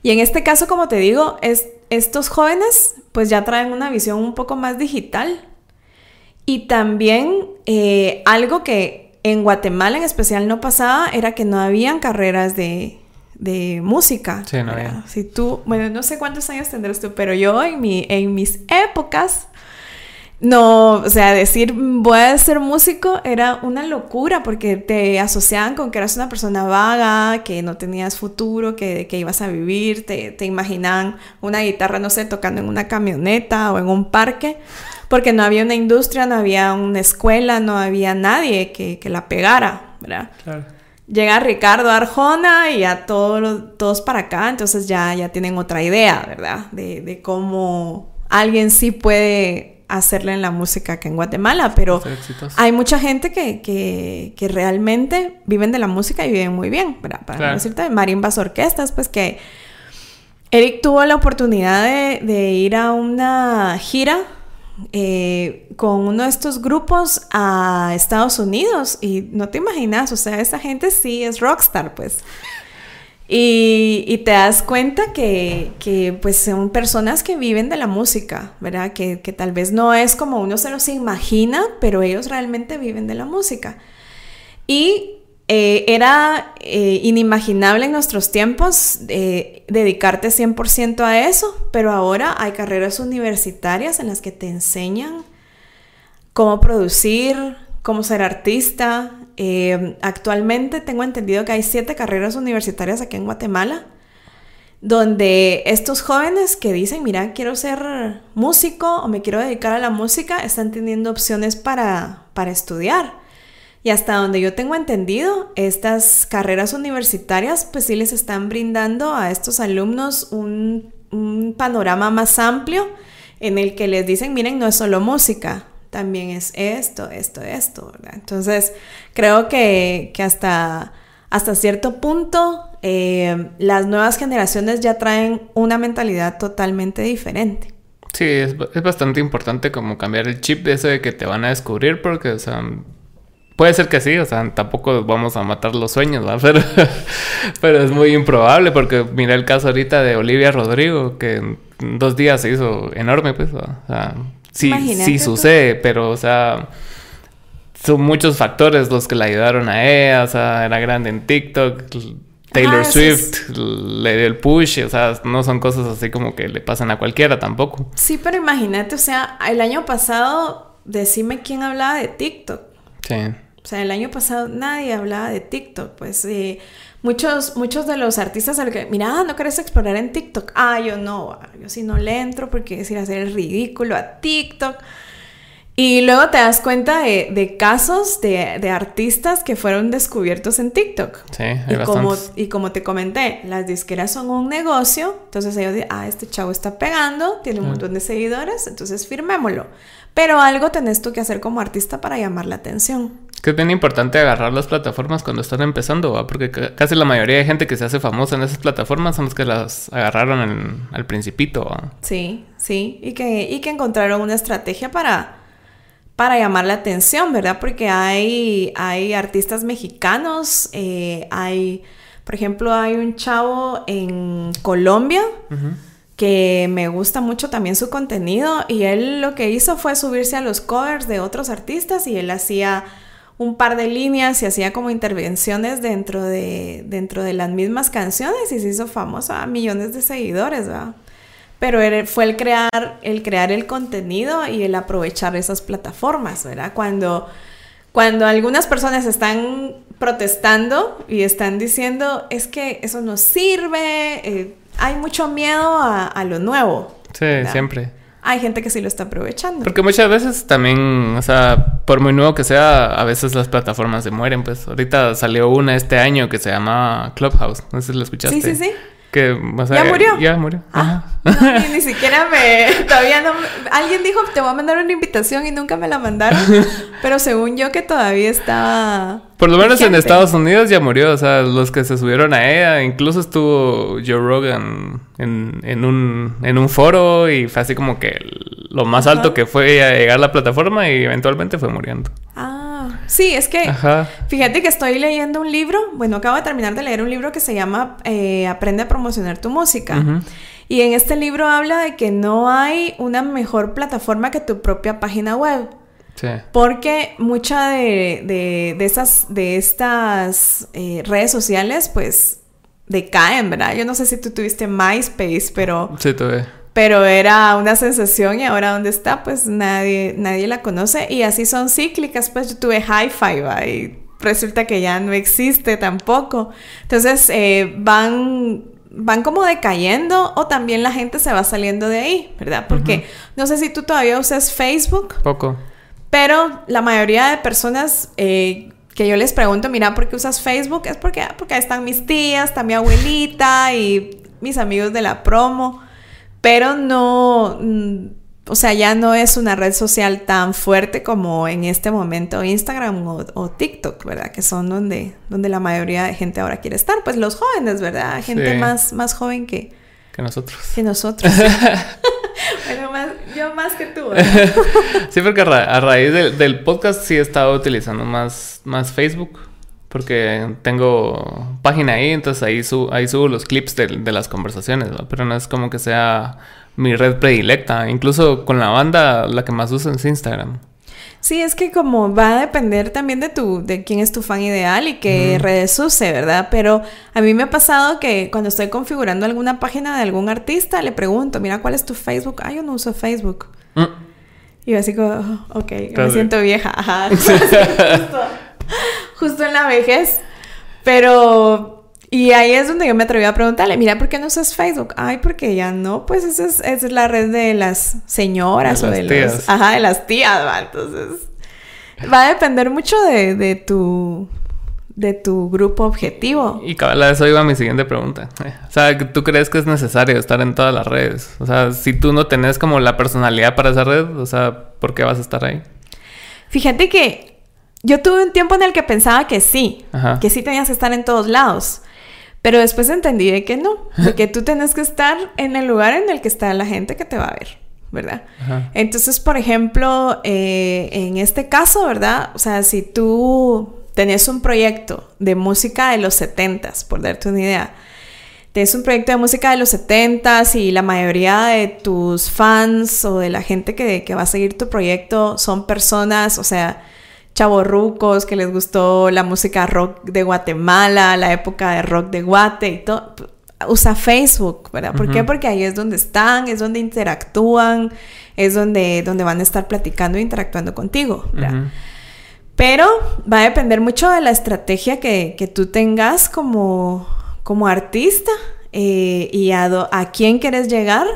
Y en este caso, como te digo, es, estos jóvenes pues ya traen una visión un poco más digital. Y también eh, algo que en Guatemala en especial no pasaba era que no habían carreras de, de música. Sí, no Si tú, bueno, no sé cuántos años tendrás tú, pero yo en, mi, en mis épocas, no, o sea, decir voy a ser músico era una locura porque te asociaban con que eras una persona vaga, que no tenías futuro, que, que ibas a vivir, te, te imaginaban una guitarra, no sé, tocando en una camioneta o en un parque, porque no había una industria, no había una escuela, no había nadie que, que la pegara, ¿verdad? Claro llega Ricardo Arjona y a todos, todos para acá, entonces ya, ya tienen otra idea, ¿verdad? De, cómo alguien sí puede hacerle en la música que en Guatemala, pero hay mucha gente que, que, realmente viven de la música y viven muy bien, ¿verdad? Para decirte, marimbas orquestas, pues que Eric tuvo la oportunidad de, de ir a una gira eh, con uno de estos grupos a Estados Unidos y no te imaginas, o sea, esta gente sí es rockstar, pues. Y, te das cuenta que, que, pues son personas que viven de la música, ¿verdad? Que, que tal vez no es como uno se los imagina, pero ellos realmente viven de la música. Y eh, era eh, inimaginable en nuestros tiempos eh, dedicarte 100% a eso, pero ahora hay carreras universitarias en las que te enseñan cómo producir, cómo ser artista. actualmente tengo entendido que hay siete carreras universitarias aquí en Guatemala, donde estos jóvenes que dicen, mira, quiero ser músico o me quiero dedicar a la música, están teniendo opciones para, para estudiar. Y hasta donde yo tengo entendido, estas carreras universitarias pues sí les están brindando a estos alumnos un, panorama más amplio en el que les dicen, miren, no es solo música, también es esto, esto, esto, ¿verdad? Entonces, creo que, hasta, hasta cierto punto eh, las nuevas generaciones ya traen una mentalidad totalmente diferente. Sí, es, es, bastante importante como cambiar el chip de eso de que te van a descubrir porque, o sea, Puede ser que sí, o sea, tampoco vamos a matar los sueños, ¿verdad? Pero, pero es muy improbable porque mira el caso ahorita de Olivia Rodrigo, que en dos días se hizo enorme, pues, o sea, sí, sí sucede, pero, o sea, son muchos factores los que le ayudaron a ella, o sea, era grande en TikTok, Taylor Swift le dio el push, o sea, no son cosas así como que le pasan a cualquiera tampoco. Sí, pero imagínate, o sea, el año pasado, decime quién hablaba de TikTok. Sí. O sea, el año pasado nadie hablaba de TikTok, pues eh, muchos, muchos de los artistas al que, mira, no querés explorar en TikTok. Ah, yo no, yo sí no le entro porque es ir a hacer el ridículo a TikTok. Y luego te das cuenta de, casos de, artistas que fueron descubiertos en TikTok. Sí, hay y como, y como te comenté, las disqueras son un negocio, entonces ellos dicen, ah, este chavo está pegando, tiene un montón de seguidores, entonces firmémoslo. Pero algo tenés tú que hacer como artista para llamar la atención. Que es bien importante agarrar las plataformas cuando están empezando, ¿va? porque casi la mayoría de gente que se hace famosa en esas plataformas son los que las agarraron al principito. ¿va? Sí, sí, y que, y que encontraron una estrategia para para llamar la atención, ¿verdad? Porque hay, hay artistas mexicanos, eh, hay, por ejemplo, hay un chavo en Colombia que me gusta mucho también su contenido y él lo que hizo fue subirse a los covers de otros artistas y él hacía un par de líneas y hacía como intervenciones dentro de, dentro de las mismas canciones y se hizo famosa a millones de seguidores, ¿verdad? pero fue el crear, el crear el contenido y el aprovechar esas plataformas, ¿verdad? Cuando, cuando algunas personas están protestando y están diciendo, es que eso no sirve, eh, hay mucho miedo a, lo nuevo. Sí, siempre. Hay gente que sí lo está aprovechando. Porque muchas veces también, o sea, por muy nuevo que sea, a veces las plataformas se mueren. Pues ahorita salió una este año que se llama Clubhouse. No sé si lo escuchaste. Sí, sí, sí. Que, ¿Ya murió? Ya murió. Ah, ni, siquiera me... Todavía no... Alguien dijo, te voy a mandar una invitación y nunca me la mandaron. pero según yo que todavía estaba... Por lo menos en Estados Unidos ya murió. O sea, los que se subieron a ella. Incluso estuvo Joe Rogan en, en, un, en un foro y fue así como que lo más alto que fue a llegar a la plataforma y eventualmente fue muriendo. Ah. Sí, es que fíjate que estoy leyendo un libro, bueno, acabo de terminar de leer un libro que se llama eh, Aprende a promocionar tu música. Y en este libro habla de que no hay una mejor plataforma que tu propia página web. Sí. Porque muchas de, de, esas, de estas eh, redes sociales, pues, decaen, ¿verdad? Yo no sé si tú tuviste MySpace, pero... Sí, tuve pero era una sensación y ahora dónde está, pues nadie, nadie la conoce y así son cíclicas, pues yo tuve hi-fi y resulta que ya no existe tampoco. Entonces eh, van, van como decayendo o también la gente se va saliendo de ahí, ¿verdad? Porque no sé si tú todavía usas Facebook. Poco. Pero la mayoría de personas eh, que yo les pregunto, mira, ¿por qué usas Facebook? Es porque, porque ahí están mis tías, está mi abuelita y mis amigos de la promo pero no, mm, o sea, ya no es una red social tan fuerte como en este momento Instagram o, TikTok, ¿verdad? Que son donde, donde la mayoría de gente ahora quiere estar. Pues los jóvenes, ¿verdad? Gente más, más joven que... Que nosotros. Que nosotros. bueno, más, yo más que tú. sí, porque a, raíz del, podcast sí he estado utilizando más, más Facebook. Porque tengo página ahí, entonces ahí, ahí subo los clips de, las conversaciones, pero no es como que sea mi red predilecta. Incluso con la banda, la que más uso es Instagram. Sí, es que como va a depender también de tu, de quién es tu fan ideal y qué redes use, ¿verdad? Pero a mí me ha pasado que cuando estoy configurando alguna página de algún artista, le pregunto, mira, ¿cuál es tu Facebook? Ah, yo no uso Facebook. Mm. Y yo así como, oh, ok, me siento vieja. Ajá. justo en la vejez. Pero y ahí es donde yo me atreví a preguntarle, mira, ¿por qué no usas Facebook? Ay, porque ya no, pues esa es, esa es la red de las señoras o de las Ajá, de las tías, ¿va? Entonces, va a depender mucho de, de tu de tu grupo objetivo. Y cabal, eso iba a mi siguiente pregunta. O sea, ¿tú crees que es necesario estar en todas las redes? O sea, si tú no tenés como la personalidad para esa red, o sea, ¿por qué vas a estar ahí? Fíjate que yo tuve un tiempo en el que pensaba que sí, que sí tenías que estar en todos lados. Pero después entendí de que no, de que tú tienes que estar en el lugar en el que está la gente que te va a ver, ¿verdad? Entonces, por ejemplo, eh, en este caso, ¿verdad? O sea, si tú tenés un proyecto de música de los 70s, por darte una idea, tienes un proyecto de música de los 70s y la mayoría de tus fans o de la gente que, que va a seguir tu proyecto son personas, o sea, chavorrucos que les gustó la música rock de Guatemala, la época de rock de Guate y todo, usa Facebook, ¿verdad? ¿Por qué? Porque ahí es donde están, es donde interactúan, es donde, donde van a estar platicando e interactuando contigo, ¿verdad? Pero va a depender mucho de la estrategia que, que tú tengas como, como artista eh, y a, a quién quieres llegar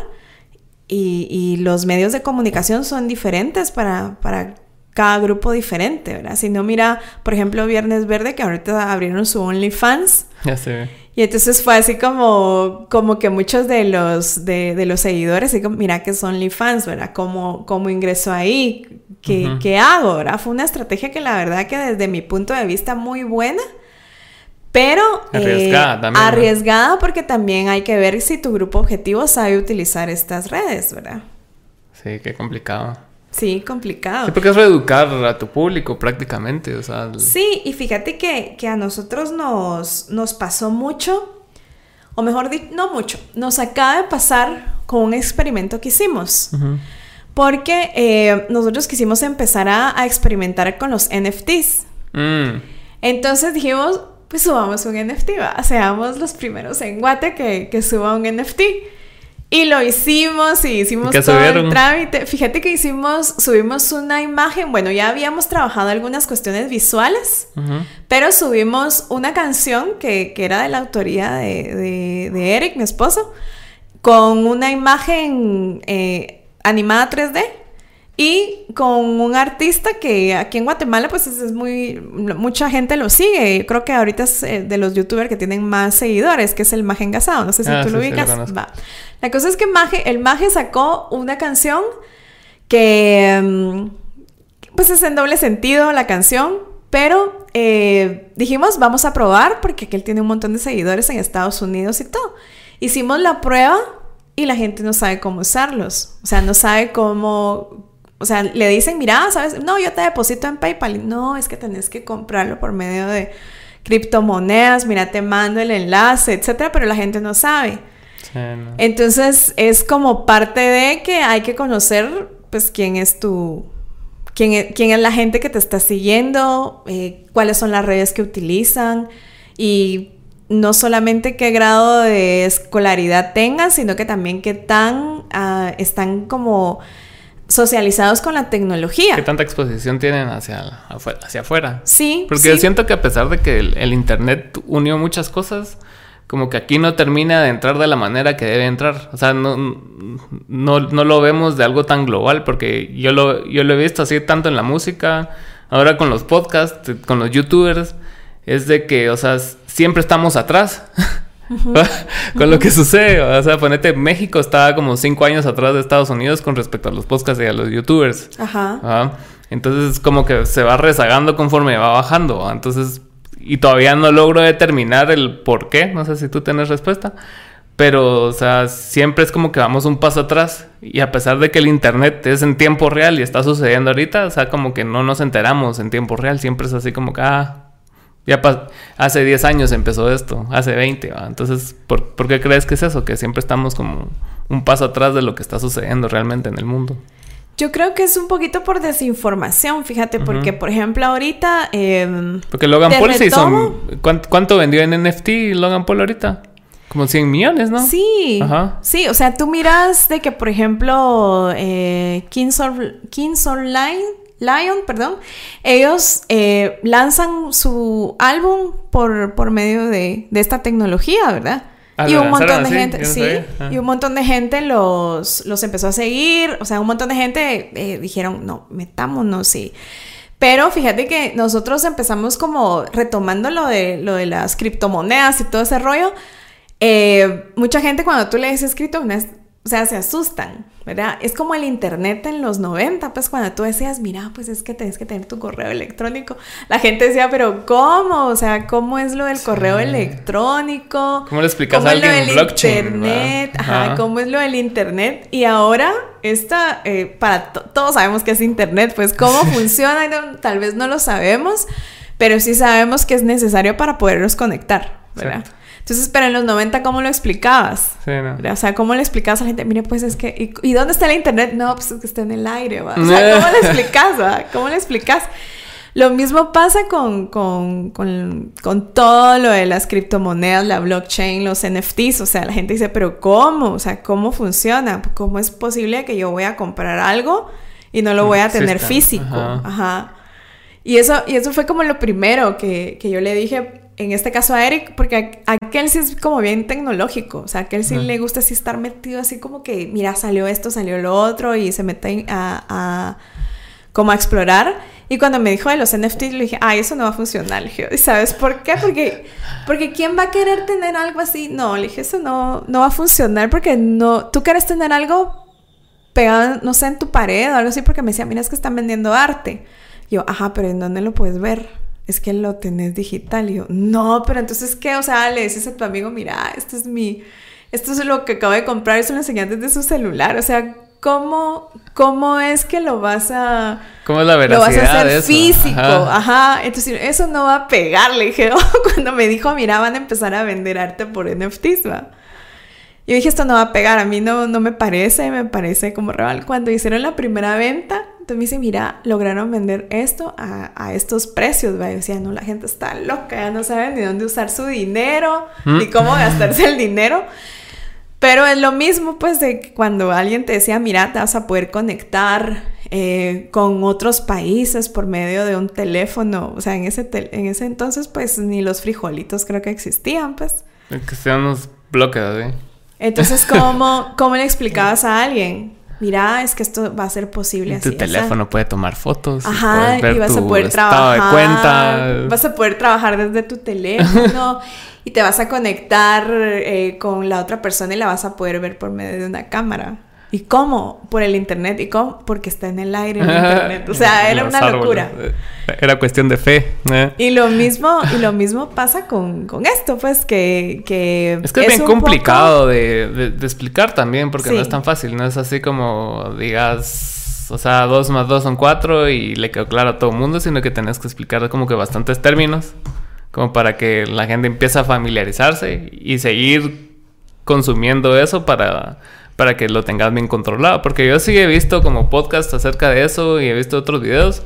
y, y, los medios de comunicación son diferentes para, para cada grupo diferente, ¿verdad? Si no, mira, por ejemplo, Viernes Verde, que ahorita abrieron su OnlyFans. Ya sé. Y entonces fue así como, como que muchos de los, de, de los seguidores, así como, mira que son OnlyFans, ¿verdad? ¿Cómo, cómo ingreso ahí? ¿Qué, Ujú. ¿Qué hago? ¿verdad? Fue una estrategia que la verdad que desde mi punto de vista muy buena. Pero eh, Arriesgada también, ¿no? arriesgada porque también hay que ver si tu grupo objetivo sabe utilizar estas redes, ¿verdad? Sí, qué complicado. Sí, complicado. Sí, porque es reeducar a tu público prácticamente, o sea... el- Sí, y fíjate que, que a nosotros nos, nos pasó mucho, o mejor dicho, no mucho, nos acaba de pasar con un experimento que hicimos. Porque eh, nosotros quisimos empezar a, a experimentar con los NFTs. Mm, Entonces dijimos, pues subamos un NFT, ¿va? seamos los primeros en Guate que, que suba un NFT. Y lo hicimos y hicimos ¿Y qué todo el trámite. Fíjate que hicimos, subimos una imagen, bueno, ya habíamos trabajado algunas cuestiones visuales, pero subimos una canción que, que era de la autoría de, de- de Eric, mi esposo, con una imagen eh, animada 3D y con un artista que aquí en Guatemala pues es, muy... mucha gente lo sigue. Yo creo que ahorita es eh, de los youtubers que tienen más seguidores, que es el Maje Engasado. No sé si Ah, tú sí, lo sí, lo ubicas. Va. La cosa es que Maje, el Maje sacó una canción que... mm, pues es en doble sentido la canción, pero eh, dijimos, vamos a probar, porque él tiene un montón de seguidores en Estados Unidos y todo. Hicimos la prueba y la gente no sabe cómo usarlos. O sea, no sabe cómo... O sea, le dicen, mira, ¿sabes? No, yo te deposito en PayPal. No, es que tenés que comprarlo por medio de criptomonedas. Mira, te mando el enlace, etcétera, pero la gente no sabe. Sí, no. Entonces es como parte de que hay que conocer pues quién es tu, quién es, quién es la gente que te está siguiendo, eh, cuáles son las redes que utilizan y no solamente qué grado de escolaridad tengan, sino que también qué tan ah, están como socializados con la tecnología. ¿Qué tanta exposición tienen hacia, afuera, hacia afuera? Sí, Porque sí. yo siento que a pesar de que el, el internet unió muchas cosas, como que aquí no termina de entrar de la manera que debe entrar. O sea, no, no, no lo vemos de algo tan global, porque yo lo, yo lo he visto así tanto en la música, ahora con los podcasts, con los youtubers, es de que, o sea, siempre estamos atrás. con lo que sucede, o sea, ponete, México estaba como cinco años atrás de Estados Unidos con respecto a los podcasts y a los youtubers. Ajá. Ajá. Entonces como que se va rezagando conforme va bajando. ¿va? Entonces, y todavía no logro determinar el por qué. No sé si tú tienes respuesta. Pero, o sea, siempre es como que vamos un paso atrás. Y a pesar de que el internet es en tiempo real y está sucediendo ahorita, o sea, como que no nos enteramos en tiempo real. Siempre es así como que, ah, ya hace 10 años empezó esto, hace 20. ¿va? Entonces, ¿por, por qué crees que es eso? Que siempre estamos como un paso atrás de lo que está sucediendo realmente en el mundo. Yo creo que es un poquito por desinformación, fíjate, porque por ejemplo ahorita... em, Porque Logan Paul se hizo. ¿cuánto, cuánto vendió en NFT Logan Paul ahorita? Como 100 millones, ¿no? Sí, Ajá. sí, o sea, tú miras de que, por ejemplo, eh, Kings, of, Kings Online, Lion, perdón, ellos eh, lanzan su álbum por, por medio de, de esta tecnología, ¿verdad? Ah, y ¿lo un montón de así? gente, sí. Ah. y un montón de gente los, los empezó a seguir, o sea, un montón de gente eh, dijeron, no, metámonos y... Pero fíjate que nosotros empezamos como retomando lo de, lo de las criptomonedas y todo ese rollo. Eh, mucha gente cuando tú le dices criptomonedas, o sea, se asustan, ¿verdad? Es como el internet en los 90, pues cuando tú decías, mira, pues es que tienes que tener tu correo electrónico. La gente decía, pero ¿cómo? O sea, ¿cómo es lo del correo electrónico? ¿Cómo le explicas ¿Cómo a es lo alguien del blockchain, internet? Ajá, Ajá. ¿cómo es lo del internet? Y ahora, esta, eh, para to- todos sabemos que es internet, pues cómo funciona, No, tal vez no lo sabemos, pero sí sabemos que es necesario para podernos conectar, ¿verdad? Exacto. Entonces, pero en los 90, ¿cómo lo explicabas? Sí, no. O sea, ¿cómo le explicabas a la gente? Mire, pues es que... ¿Y, y dónde está el internet? No, pues es que está en el aire, ¿va? O sea, ¿cómo le explicas, va? ¿Cómo le explicas? Lo mismo pasa con, con, con, con todo lo de las criptomonedas, la blockchain, los NFTs. O sea, la gente dice, pero ¿cómo? O sea, ¿cómo funciona? ¿Cómo es posible que yo voy a comprar algo y no lo voy a tener físico? Ajá. Ajá. Y eso, y eso fue como lo primero que, que yo le dije, en este caso a Eric, porque a, aquel sí es como bien tecnológico, o sea, a aquel sí le gusta así estar metido así como que, mira, salió esto, salió lo otro y se mete a, a como a explorar. Y cuando me dijo de los NFTs, le dije, ay, eso no va a funcionar. Le dije, ¿y sabes por qué? Porque, porque ¿quién va a querer tener algo así? No, le dije, eso no, no va a funcionar porque no, tú quieres tener algo pegado, no sé, en tu pared o algo así, porque me decía, mira, es que están vendiendo arte. yo, ajá, pero ¿en dónde lo puedes ver? Es que lo tenés digital. Y yo, no, pero entonces, ¿qué? O sea, le dices a tu amigo, mira, esto es mi, esto es lo que acabo de comprar, eso lo enseñaste desde su celular. O sea, ¿cómo, cómo es que lo vas a... ¿Cómo es la veracidad Lo vas a hacer físico, ajá. Entonces, eso no va a pegar, le dije, cuando me dijo, mira, van a empezar a vender arte por NFTs, ¿va? Yo dije, esto no va a pegar, a mí no, no me parece, me parece como real. Cuando hicieron la primera venta, entonces me dice, mira, lograron vender esto a, a estos precios, ¿va? Y decía, no, la gente está loca, ya no saben ni dónde usar su dinero, mm. ni cómo gastarse el dinero. Pero es lo mismo, pues, de cuando alguien te decía, mira, te vas a poder conectar eh, con otros países por medio de un teléfono. O sea, en ese, en ese entonces, pues, ni los frijolitos creo que existían, pues. Que sean unos bloques, ¿eh? Entonces, ¿cómo, ¿cómo le explicabas a alguien? Mira, es que esto va a ser posible. Tu teléfono puede tomar fotos. Ajá, y, vas a poder trabajar. De cuenta. Vas a poder trabajar desde tu teléfono y te vas a conectar eh, con la otra persona y la vas a poder ver por medio de una cámara. ¿Y cómo? Por el internet. ¿Y cómo? Porque está en el aire el internet. O sea, era una locura. Era cuestión de fe. ¿eh? Y lo mismo, y lo mismo pasa con, esto, pues, que, que es que es, bien complicado de, explicar también, porque no es tan fácil. No es así como digas, o sea, dos más dos son cuatro y le quedó claro a todo el mundo, sino que tenés que explicar como que bastantes términos, como para que la gente empiece a familiarizarse y seguir consumiendo eso para para que lo tengas bien controlado. Porque yo sí he visto como podcast acerca de eso y he visto otros videos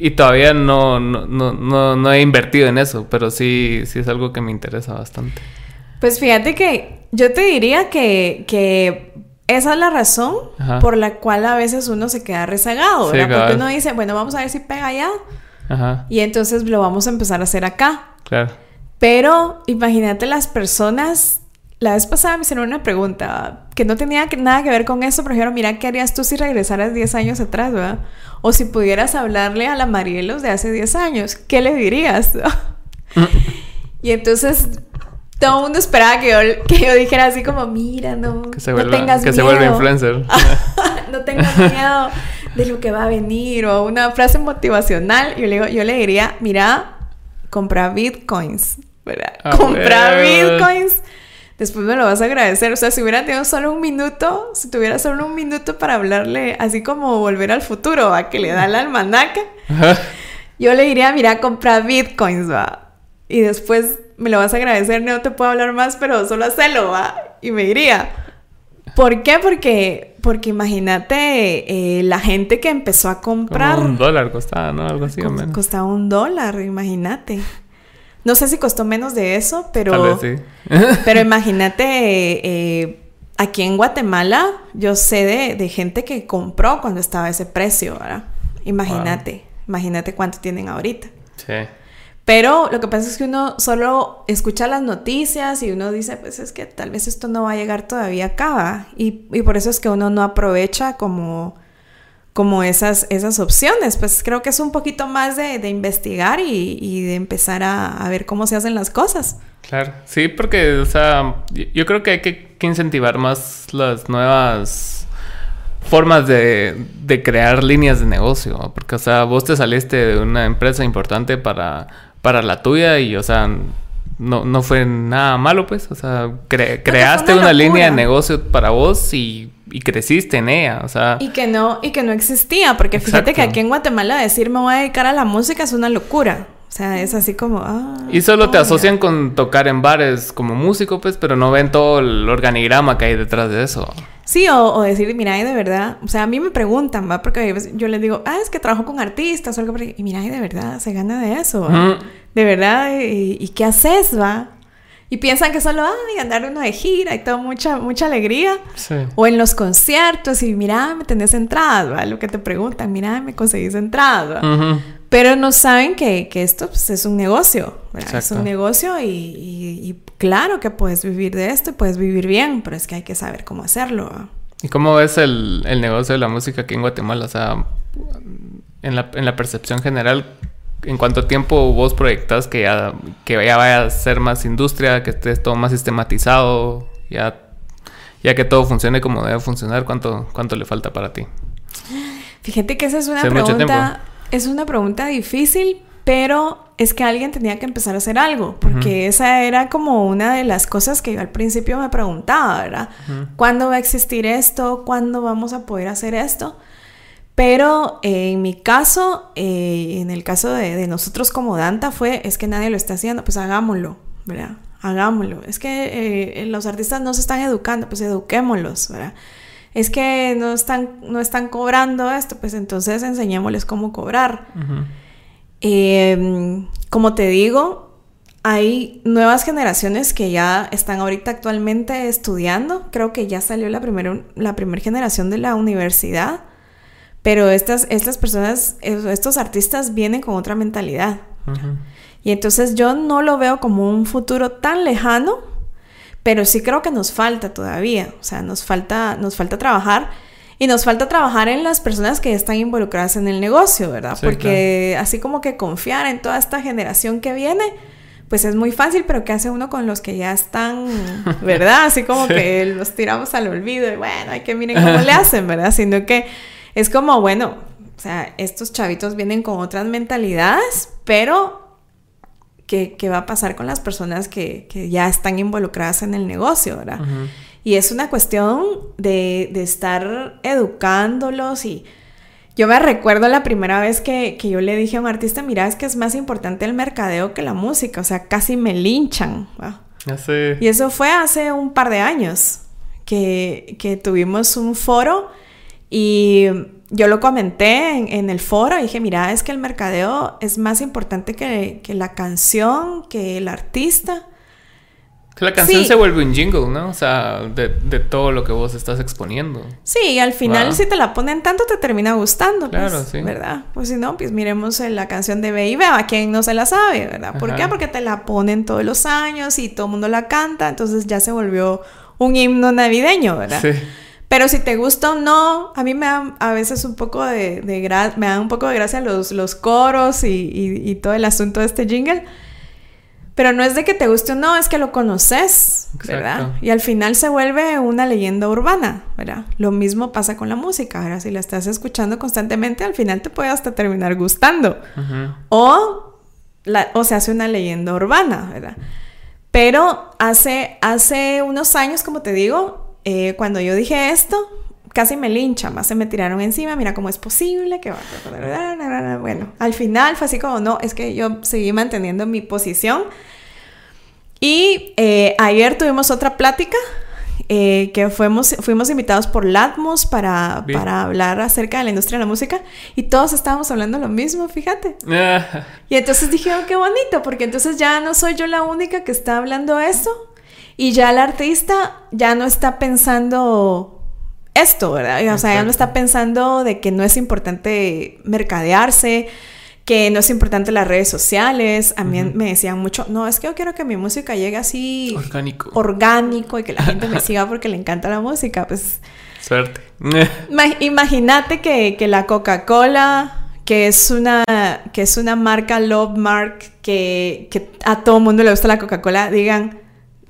y todavía no, no, no, no, he invertido en eso, pero sí, sí es algo que me interesa bastante. Pues fíjate que yo te diría que, que esa es la razón por la cual a veces uno se queda rezagado, ¿verdad? Porque uno dice, bueno, vamos a ver si pega allá. Ajá. Y entonces lo vamos a empezar a hacer acá. Claro. Pero imagínate las personas la vez pasada me hicieron una pregunta que no tenía nada que ver con eso, pero dijeron, mira, ¿qué harías tú si regresaras 10 años atrás, verdad? O si pudieras hablarle a la Marielos de hace 10 años, ¿qué le dirías? y entonces todo el mundo esperaba que yo, que yo dijera así como, mira, no, que se vuelva, no tengas que se vuelva influencer. no tengas miedo de lo que va a venir o una frase motivacional. Yo le, digo, yo le diría, mira, compra bitcoins, ¿verdad? Ah, compra bitcoins después me lo vas a agradecer. O sea, si hubiera tenido solo un minuto, si tuviera solo un minuto para hablarle, así como volver al futuro, a que le da la almanaque, yo le diría, mira, compra bitcoins, va. Y después me lo vas a agradecer, no te puedo hablar más, pero solo hazlo, va. Y me diría, ¿por qué? Porque, porque imagínate eh, la gente que empezó a comprar. un dólar costaba, ¿no? Algo así o menos. Costaba un dólar, imagínate. No sé si costó menos de eso, pero. pero imagínate, eh, aquí en Guatemala, yo sé de, gente que compró cuando estaba ese precio, ¿verdad? Imagínate, imagínate cuánto tienen ahorita. Sí. Pero lo que pasa es que uno solo escucha las noticias y uno dice, pues es que tal vez esto no va a llegar todavía acá. Y, y por eso es que uno no aprovecha como como esas, esas opciones. Pues creo que es un poquito más de, investigar y, de empezar a, ver cómo se hacen las cosas. Claro, sí, porque, o sea, yo creo que hay que, incentivar más las nuevas formas de, crear líneas de negocio, porque, o sea, vos te saliste de una empresa importante para, para la tuya y, o sea, no, no fue nada malo, pues, o sea, creaste una línea de negocio para vos y y creciste en ella, o sea... Y que no, y que no existía, porque fíjate que aquí en Guatemala decir me voy a dedicar a la música es una locura. O sea, es así como... Ah, y solo te asocian con tocar en bares como músico, pues, pero no ven todo el organigrama que hay detrás de eso. Sí, o, decir, mira, de verdad, o sea, a mí me preguntan, ¿va? Porque yo les digo, ah, es que trabajo con artistas o algo, y mira, de verdad, se gana de eso, De verdad, y, y, qué haces, va? Y piensan que solo, ay, andar uno de gira y todo, mucha, mucha alegría. Sí. O en los conciertos y mira, me tenés entradas, ¿va? Lo que te preguntan, mira, me conseguís entradas, ¿va? Pero no saben que, esto pues, es un negocio, Es un negocio y, claro que puedes vivir de esto y puedes vivir bien, pero es que hay que saber cómo hacerlo. ¿Y cómo ves el, negocio de la música aquí en Guatemala? O sea, en la, en la percepción general, ¿en cuánto tiempo vos proyectas que ya, que ya vaya a ser más industria, que esté todo más sistematizado, ya, ya que todo funcione como debe funcionar? ¿Cuánto, cuánto le falta para ti? Fíjate que esa es una pregunta es una pregunta difícil, pero es que alguien tenía que empezar a hacer algo, porque esa era como una de las cosas que yo al principio me preguntaba, ¿verdad? ¿Cuándo va a existir esto? ¿Cuándo vamos a poder hacer esto? Pero eh, en mi caso, eh, en el caso de, nosotros como Danta, fue, es que nadie lo está haciendo, pues hagámoslo, ¿verdad? Hagámoslo. Es que eh, los artistas no se están educando, pues eduquémoslos, ¿verdad? Es que no están, no están cobrando esto, pues entonces enseñémosles cómo cobrar. Em, como te digo, hay nuevas generaciones que ya están ahorita actualmente estudiando. Creo que ya salió la primera la generación de la universidad. Pero estas, estas personas, estos artistas vienen con otra mentalidad. Y entonces yo no lo veo como un futuro tan lejano pero sí creo que nos falta todavía, o sea, nos falta, nos falta trabajar y nos falta trabajar en las personas que están involucradas en el negocio, ¿verdad? Porque así como que confiar en toda esta generación que viene, pues es muy fácil, pero ¿qué hace uno con los que ya están, verdad? Así como que los tiramos al olvido y bueno, hay que miren cómo le hacen, ¿verdad? Sino que es como, bueno, o sea, estos chavitos vienen con otras mentalidades, pero qué, va a pasar con las personas que, ya están involucradas en el negocio, ¿verdad? Y es una cuestión de, estar educándolos y yo me recuerdo la primera vez que, yo le dije a un artista, mira, es que es más importante el mercadeo que la música, o sea, casi me linchan. Y eso fue hace un par de años que, que tuvimos un foro y yo lo comenté en, el foro y dije, mira, es que el mercadeo es más importante que, la canción, que el artista. La canción se vuelve un jingle, ¿no? O sea, de, todo lo que vos estás exponiendo. Sí, y al final si te la ponen tanto te termina gustando. Pues, claro, sí. ¿Verdad? Pues si no, pues miremos la canción de Baby, a quien no se la sabe, ¿verdad? ¿Por qué? Porque te la ponen todos los años y todo el mundo la canta, entonces ya se volvió un himno navideño, ¿verdad? Sí. Pero si te gusta o no, a mí me da a veces un poco de, de me da un poco de gracia los, los coros y, y, todo el asunto de este jingle. Pero no es de que te guste o no, es que lo conoces, ¿verdad? Y al final se vuelve una leyenda urbana, ¿verdad? Lo mismo pasa con la música, ¿verdad? Si la estás escuchando constantemente, al final te puede hasta terminar gustando. o, la, o se hace una leyenda urbana, ¿verdad? Pero hace, hace unos años, como te digo, eh, cuando yo dije esto, casi me linchan, más se me tiraron encima, mira cómo es posible que va Bueno, al final fue así como, no, es que yo seguí manteniendo mi posición. Y eh, ayer tuvimos otra plática eh, que fuimos, fuimos invitados por Latmos para, para, hablar acerca de la industria de la música y todos estábamos hablando lo mismo, fíjate. y entonces dije, oh, qué bonito, porque entonces ya no soy yo la única que está hablando eso, y ya el artista ya no está pensando esto, ¿verdad? O sea, ya no está pensando de que no es importante mercadearse, que no es importante las redes sociales. A mí me decían mucho, no, es que yo quiero que mi música llegue así... Orgánico. Orgánico y que la gente me siga porque le encanta la música. Pues... Suerte. Imagínate que, que la Coca-Cola que es una, que es una marca Love Mark que, que a todo mundo le gusta la Coca-Cola, digan,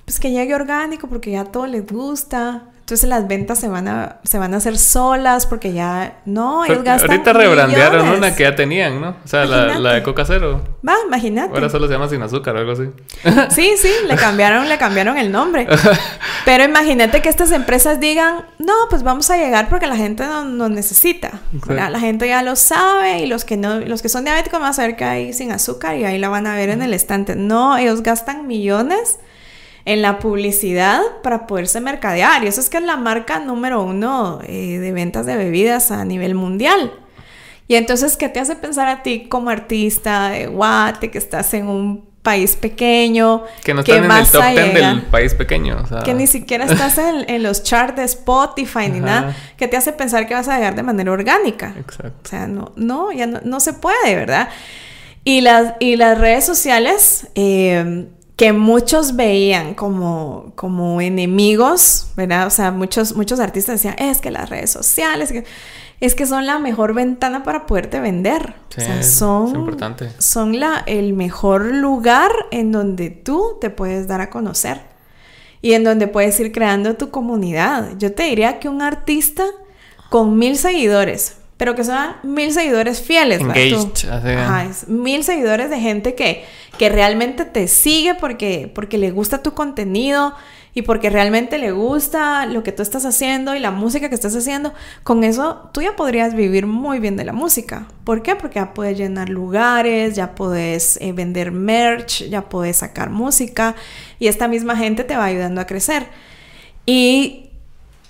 pues que llegue orgánico porque ya todo les gusta. Entonces las ventas se van a, se van a hacer solas porque ya no, ellos gastan Ahorita rebrandearon una que ya tenían, ¿no? O sea, la, de Coca Cero. Va, imagínate. Ahora solo se llama sin azúcar o algo así. Sí, sí, le cambiaron, le cambiaron el nombre. Pero imagínate que estas empresas digan, no, pues vamos a llegar porque la gente no nos necesita. La gente ya lo sabe y los que no, los que son diabéticos van a saber que hay sin azúcar y ahí la van a ver en el estante. No, ellos gastan millones en la publicidad para poderse mercadear. Y eso es que es la marca número uno eh, de ventas de bebidas a nivel mundial. Y entonces, ¿qué te hace pensar a ti como artista de Guate, que estás en un país pequeño. Que no están en el top 10 del país pequeño. Que ni siquiera estás en, los charts de Spotify ni nada. Que te hace pensar que vas a llegar de manera orgánica. Exacto. O sea, no, no, ya no, se puede, ¿verdad? Y las, y las redes sociales... Eh, que muchos veían como, como enemigos, ¿verdad? O sea, muchos, muchos artistas decían, es que las redes sociales, es que son la mejor ventana para poderte vender. o sea, son, son la, el mejor lugar en donde tú te puedes dar a conocer y en donde puedes ir creando tu comunidad. Yo te diría que un artista con mil seguidores, pero que sean mil seguidores fieles. Engaged, Ajá, mil seguidores de gente que, que realmente te sigue porque, porque le gusta tu contenido y porque realmente le gusta lo que tú estás haciendo y la música que estás haciendo. Con eso tú ya podrías vivir muy bien de la música. ¿Por qué? Porque ya puedes llenar lugares, ya puedes eh, vender merch, ya puedes sacar música y esta misma gente te va ayudando a crecer. Y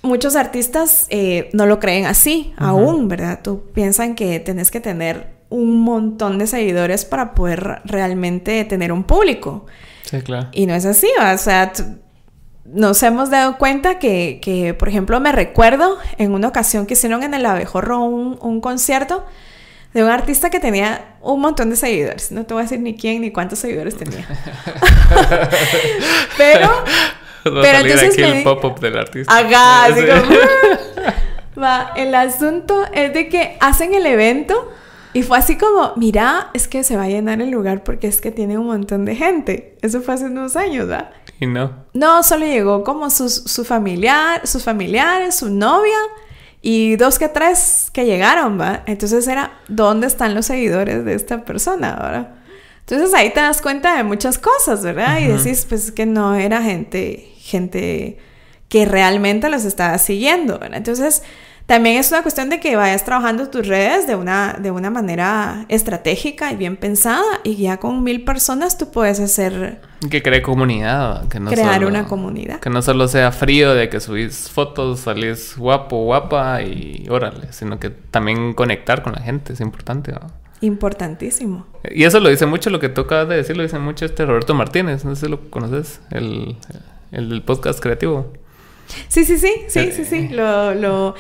muchos artistas eh, no lo creen así aún, ¿verdad? Tú piensan que tenés que tener un montón de seguidores para poder realmente tener un público. Sí, claro. Y no es así, o sea, nos hemos dado cuenta que, que, por ejemplo, me recuerdo en una ocasión que hicieron en el Abejorro un, un concierto de un artista que tenía un montón de seguidores. No te voy a decir ni quién ni cuántos seguidores tenía. Pero pero entonces aquí el pop-up del artista. Acá, así como... Va, el asunto es de que hacen el evento y fue así como, mira, es que se va a llenar el lugar porque es que tiene un montón de gente. Eso fue hace unos años, ¿verdad? Y no. No, solo llegó como su, su familiar, sus familiares, su novia y dos que tres que llegaron, ¿va? Entonces era, ¿dónde están los seguidores de esta persona ahora? Entonces ahí te das cuenta de muchas cosas, ¿verdad? Y decís, pues que no era gente, gente que realmente los estaba siguiendo, ¿verdad? Entonces también es una cuestión de que vayas trabajando tus redes de una, de una manera estratégica y bien pensada y ya con mil personas tú puedes hacer... Que cree comunidad, que no Crear una comunidad. Que no solo sea frío de que subís fotos, salís guapo, guapa y órale, sino que también conectar con la gente es importante, ¿no? Importantísimo. Y eso lo dice mucho, lo que acabas de decir, lo dice mucho este Roberto Martínez, no sé si lo conoces, el, el del podcast creativo. Sí, sí, sí, sí, sí, sí, lo, lo...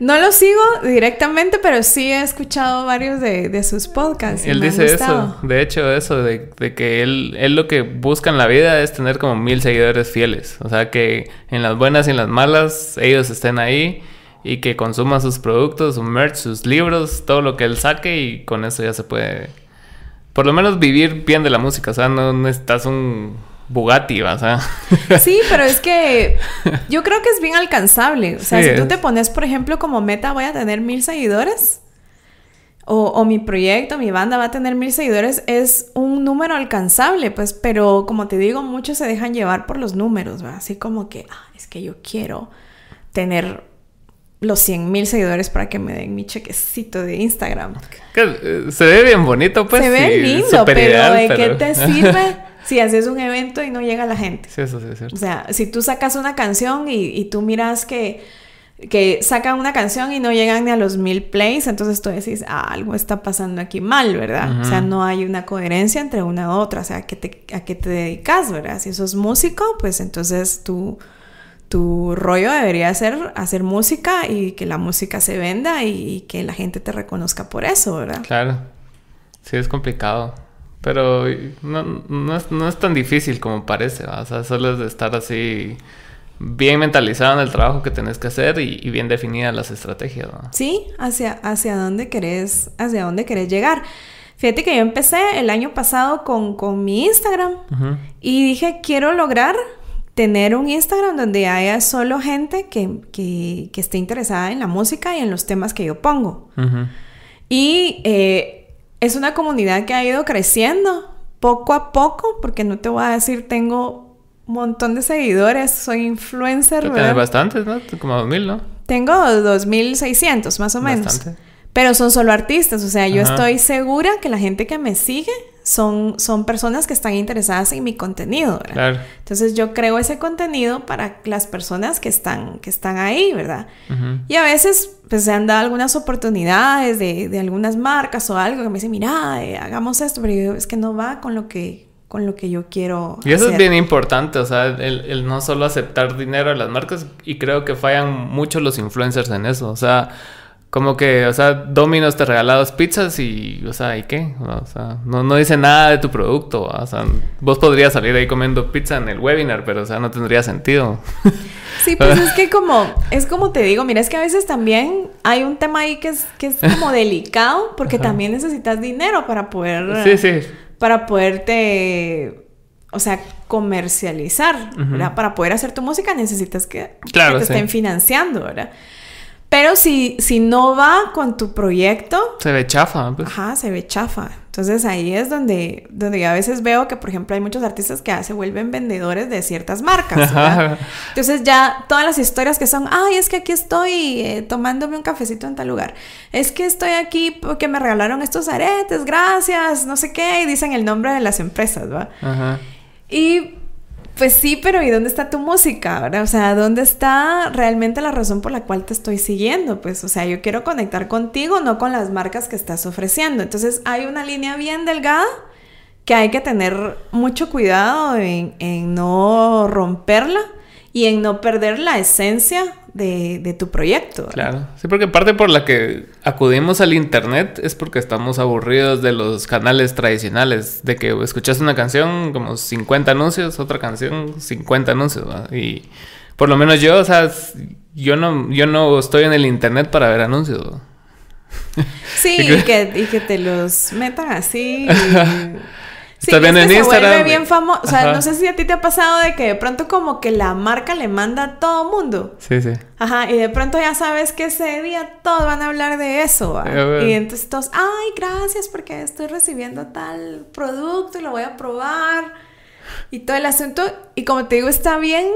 No lo sigo directamente, pero sí he escuchado varios de, sus podcasts. Él dice eso, de hecho, eso, de, de, que él, él lo que busca en la vida es tener como mil seguidores fieles. O sea, que en las buenas y en las malas ellos estén ahí y que consuma sus productos, su merch, sus libros, todo lo que él saque y con eso ya se puede, por lo menos vivir bien de la música, o sea, no necesitas un Bugatti, o sea. Sí, pero es que yo creo que es bien alcanzable, o sea, si tú te pones, por ejemplo, como meta voy a tener mil seguidores. O, o, mi proyecto, mi banda va a tener mil seguidores, es un número alcanzable, pues, pero como te digo, muchos se dejan llevar por los números, ¿verdad? Así como que, ah, es que yo quiero tener los 100 mil seguidores para que me den mi chequecito de Instagram. Eh, se ve bien bonito, pues. Se ve lindo, pero ¿de qué te sirve si haces un evento y no llega la gente? Sí, eso sí es cierto. O sea, si tú sacas una canción y, tú miras que, que sacan una canción y no llegan ni a los mil plays, entonces tú decís, ah, algo está pasando aquí mal, ¿verdad? O sea, no hay una coherencia entre una u otra, o sea, ¿a qué te, a qué te dedicas, ¿verdad? Si sos músico, pues entonces tú tu rollo debería ser hacer música y que la música se venda y, que la gente te reconozca por eso, ¿verdad? Claro. Sí, es complicado. Pero no, es, tan difícil como parece. O sea, solo es de estar así bien mentalizado en el trabajo que tenés que hacer y, bien definidas las estrategias. Sí, hacia, hacia dónde querés, hacia dónde querés llegar. Fíjate que yo empecé el año pasado con, mi Instagram y dije, quiero lograr tener un Instagram donde haya solo gente que, que, esté interesada en la música y en los temas que yo pongo. Y eh, es una comunidad que ha ido creciendo poco a poco, porque no te voy a decir, tengo un montón de seguidores, soy influencer. Tienes bastantes, ¿no? Como 2000, ¿no? Tengo 2600 más o menos. Bastante. Pero son solo artistas, o sea, yo estoy segura que la gente que me sigue son, son personas que están interesadas en mi contenido, ¿verdad? Claro. Entonces yo creo ese contenido para las personas que están, que están ahí, ¿verdad? Y a veces pues se han dado algunas oportunidades de, de algunas marcas o algo que me dicen, mira, eh, hagamos esto, pero es que no va con lo que con lo que yo quiero. Y eso es bien importante, o sea, el, el, no solo aceptar dinero de las marcas, y creo que fallan mucho los influencers en eso, o sea, como que, o sea, Domino's te regala dos pizzas y, o sea, ¿y qué? O sea, no, no dice nada de tu producto. O sea, vos podrías salir ahí comiendo pizza en el webinar, pero, o sea, no tendría sentido. Sí, pues es que como, es como te digo, mira, es que a veces también hay un tema ahí que es, que es como delicado, porque también necesitas dinero para poder... Sí, sí. Para poderte, o sea, comercializar, ¿verdad? Para poder hacer tu música necesitas que, claro, te estén financiando, ¿verdad? Pero si, si no va con tu proyecto... Se ve chafa. Pues. Ajá, se ve chafa. Entonces ahí es donde, donde a veces veo que, por ejemplo, hay muchos artistas que se vuelven vendedores de ciertas marcas. Entonces ya todas las historias que son, ay, es que aquí estoy eh, tomándome un cafecito en tal lugar. Es que estoy aquí porque me regalaron estos aretes, gracias, no sé qué, y dicen el nombre de las empresas, ¿va? Ajá. Y pues sí, pero ¿y dónde está tu música? ¿verdad? O sea, ¿dónde está realmente la razón por la cual te estoy siguiendo? Pues, o sea, yo quiero conectar contigo, no con las marcas que estás ofreciendo. Entonces, hay una línea bien delgada que hay que tener mucho cuidado en, en no romperla y en no perder la esencia de, tu proyecto. Claro, sí, porque parte por la que acudimos al Internet es porque estamos aburridos de los canales tradicionales, de que escuchas una canción como 50 anuncios, otra canción 50 anuncios, y por lo menos yo, o sea, yo no, yo no estoy en el Internet para ver anuncios. Sí, y que, y que te los metan así. Sí, en Instagram. Se vuelve bien famoso. O sea, no sé si a ti te ha pasado de que de pronto como que la marca le manda a todo mundo. Sí, sí. Ajá, y de pronto ya sabes que ese día todos van a hablar de eso. Y entonces todos, ay, gracias porque estoy recibiendo tal producto y lo voy a probar. Y todo el asunto. Y como te digo, está bien,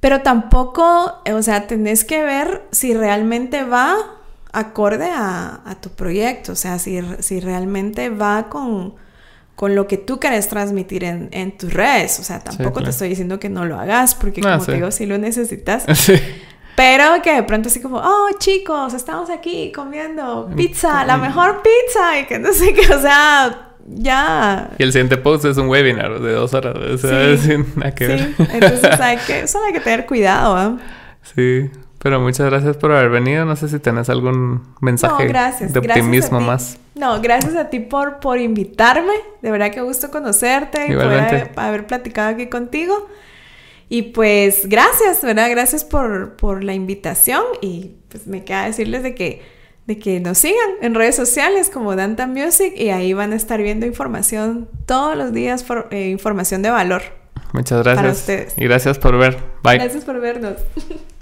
pero tampoco, o sea, tenés que ver si realmente va acorde a, a tu proyecto. O sea, si, si realmente va con con lo que tú quieres transmitir en, en tus redes. O sea, tampoco te estoy diciendo que no lo hagas, porque como te digo, sí lo necesitas. Pero que de pronto así como, oh chicos, estamos aquí comiendo pizza, la mejor pizza, y que no sé qué, o sea, ya. Y el siguiente post es un webinar de dos horas, o sea, sí, nada que sí. Entonces hay que, solo hay que tener cuidado, ¿eh? Sí. Pero muchas gracias por haber venido. No sé si tenés algún mensaje de optimismo más. No, gracias a ti por, por invitarme. De verdad que gusto conocerte y poder haber, platicado aquí contigo. Y pues gracias, ¿verdad? Gracias por, por la invitación y pues me queda decirles de que, de que nos sigan en redes sociales como Danta Music y ahí van a estar viendo información todos los días, por, eh, información de valor. Muchas gracias. Para ustedes. Y gracias por ver. Bye. Gracias por vernos.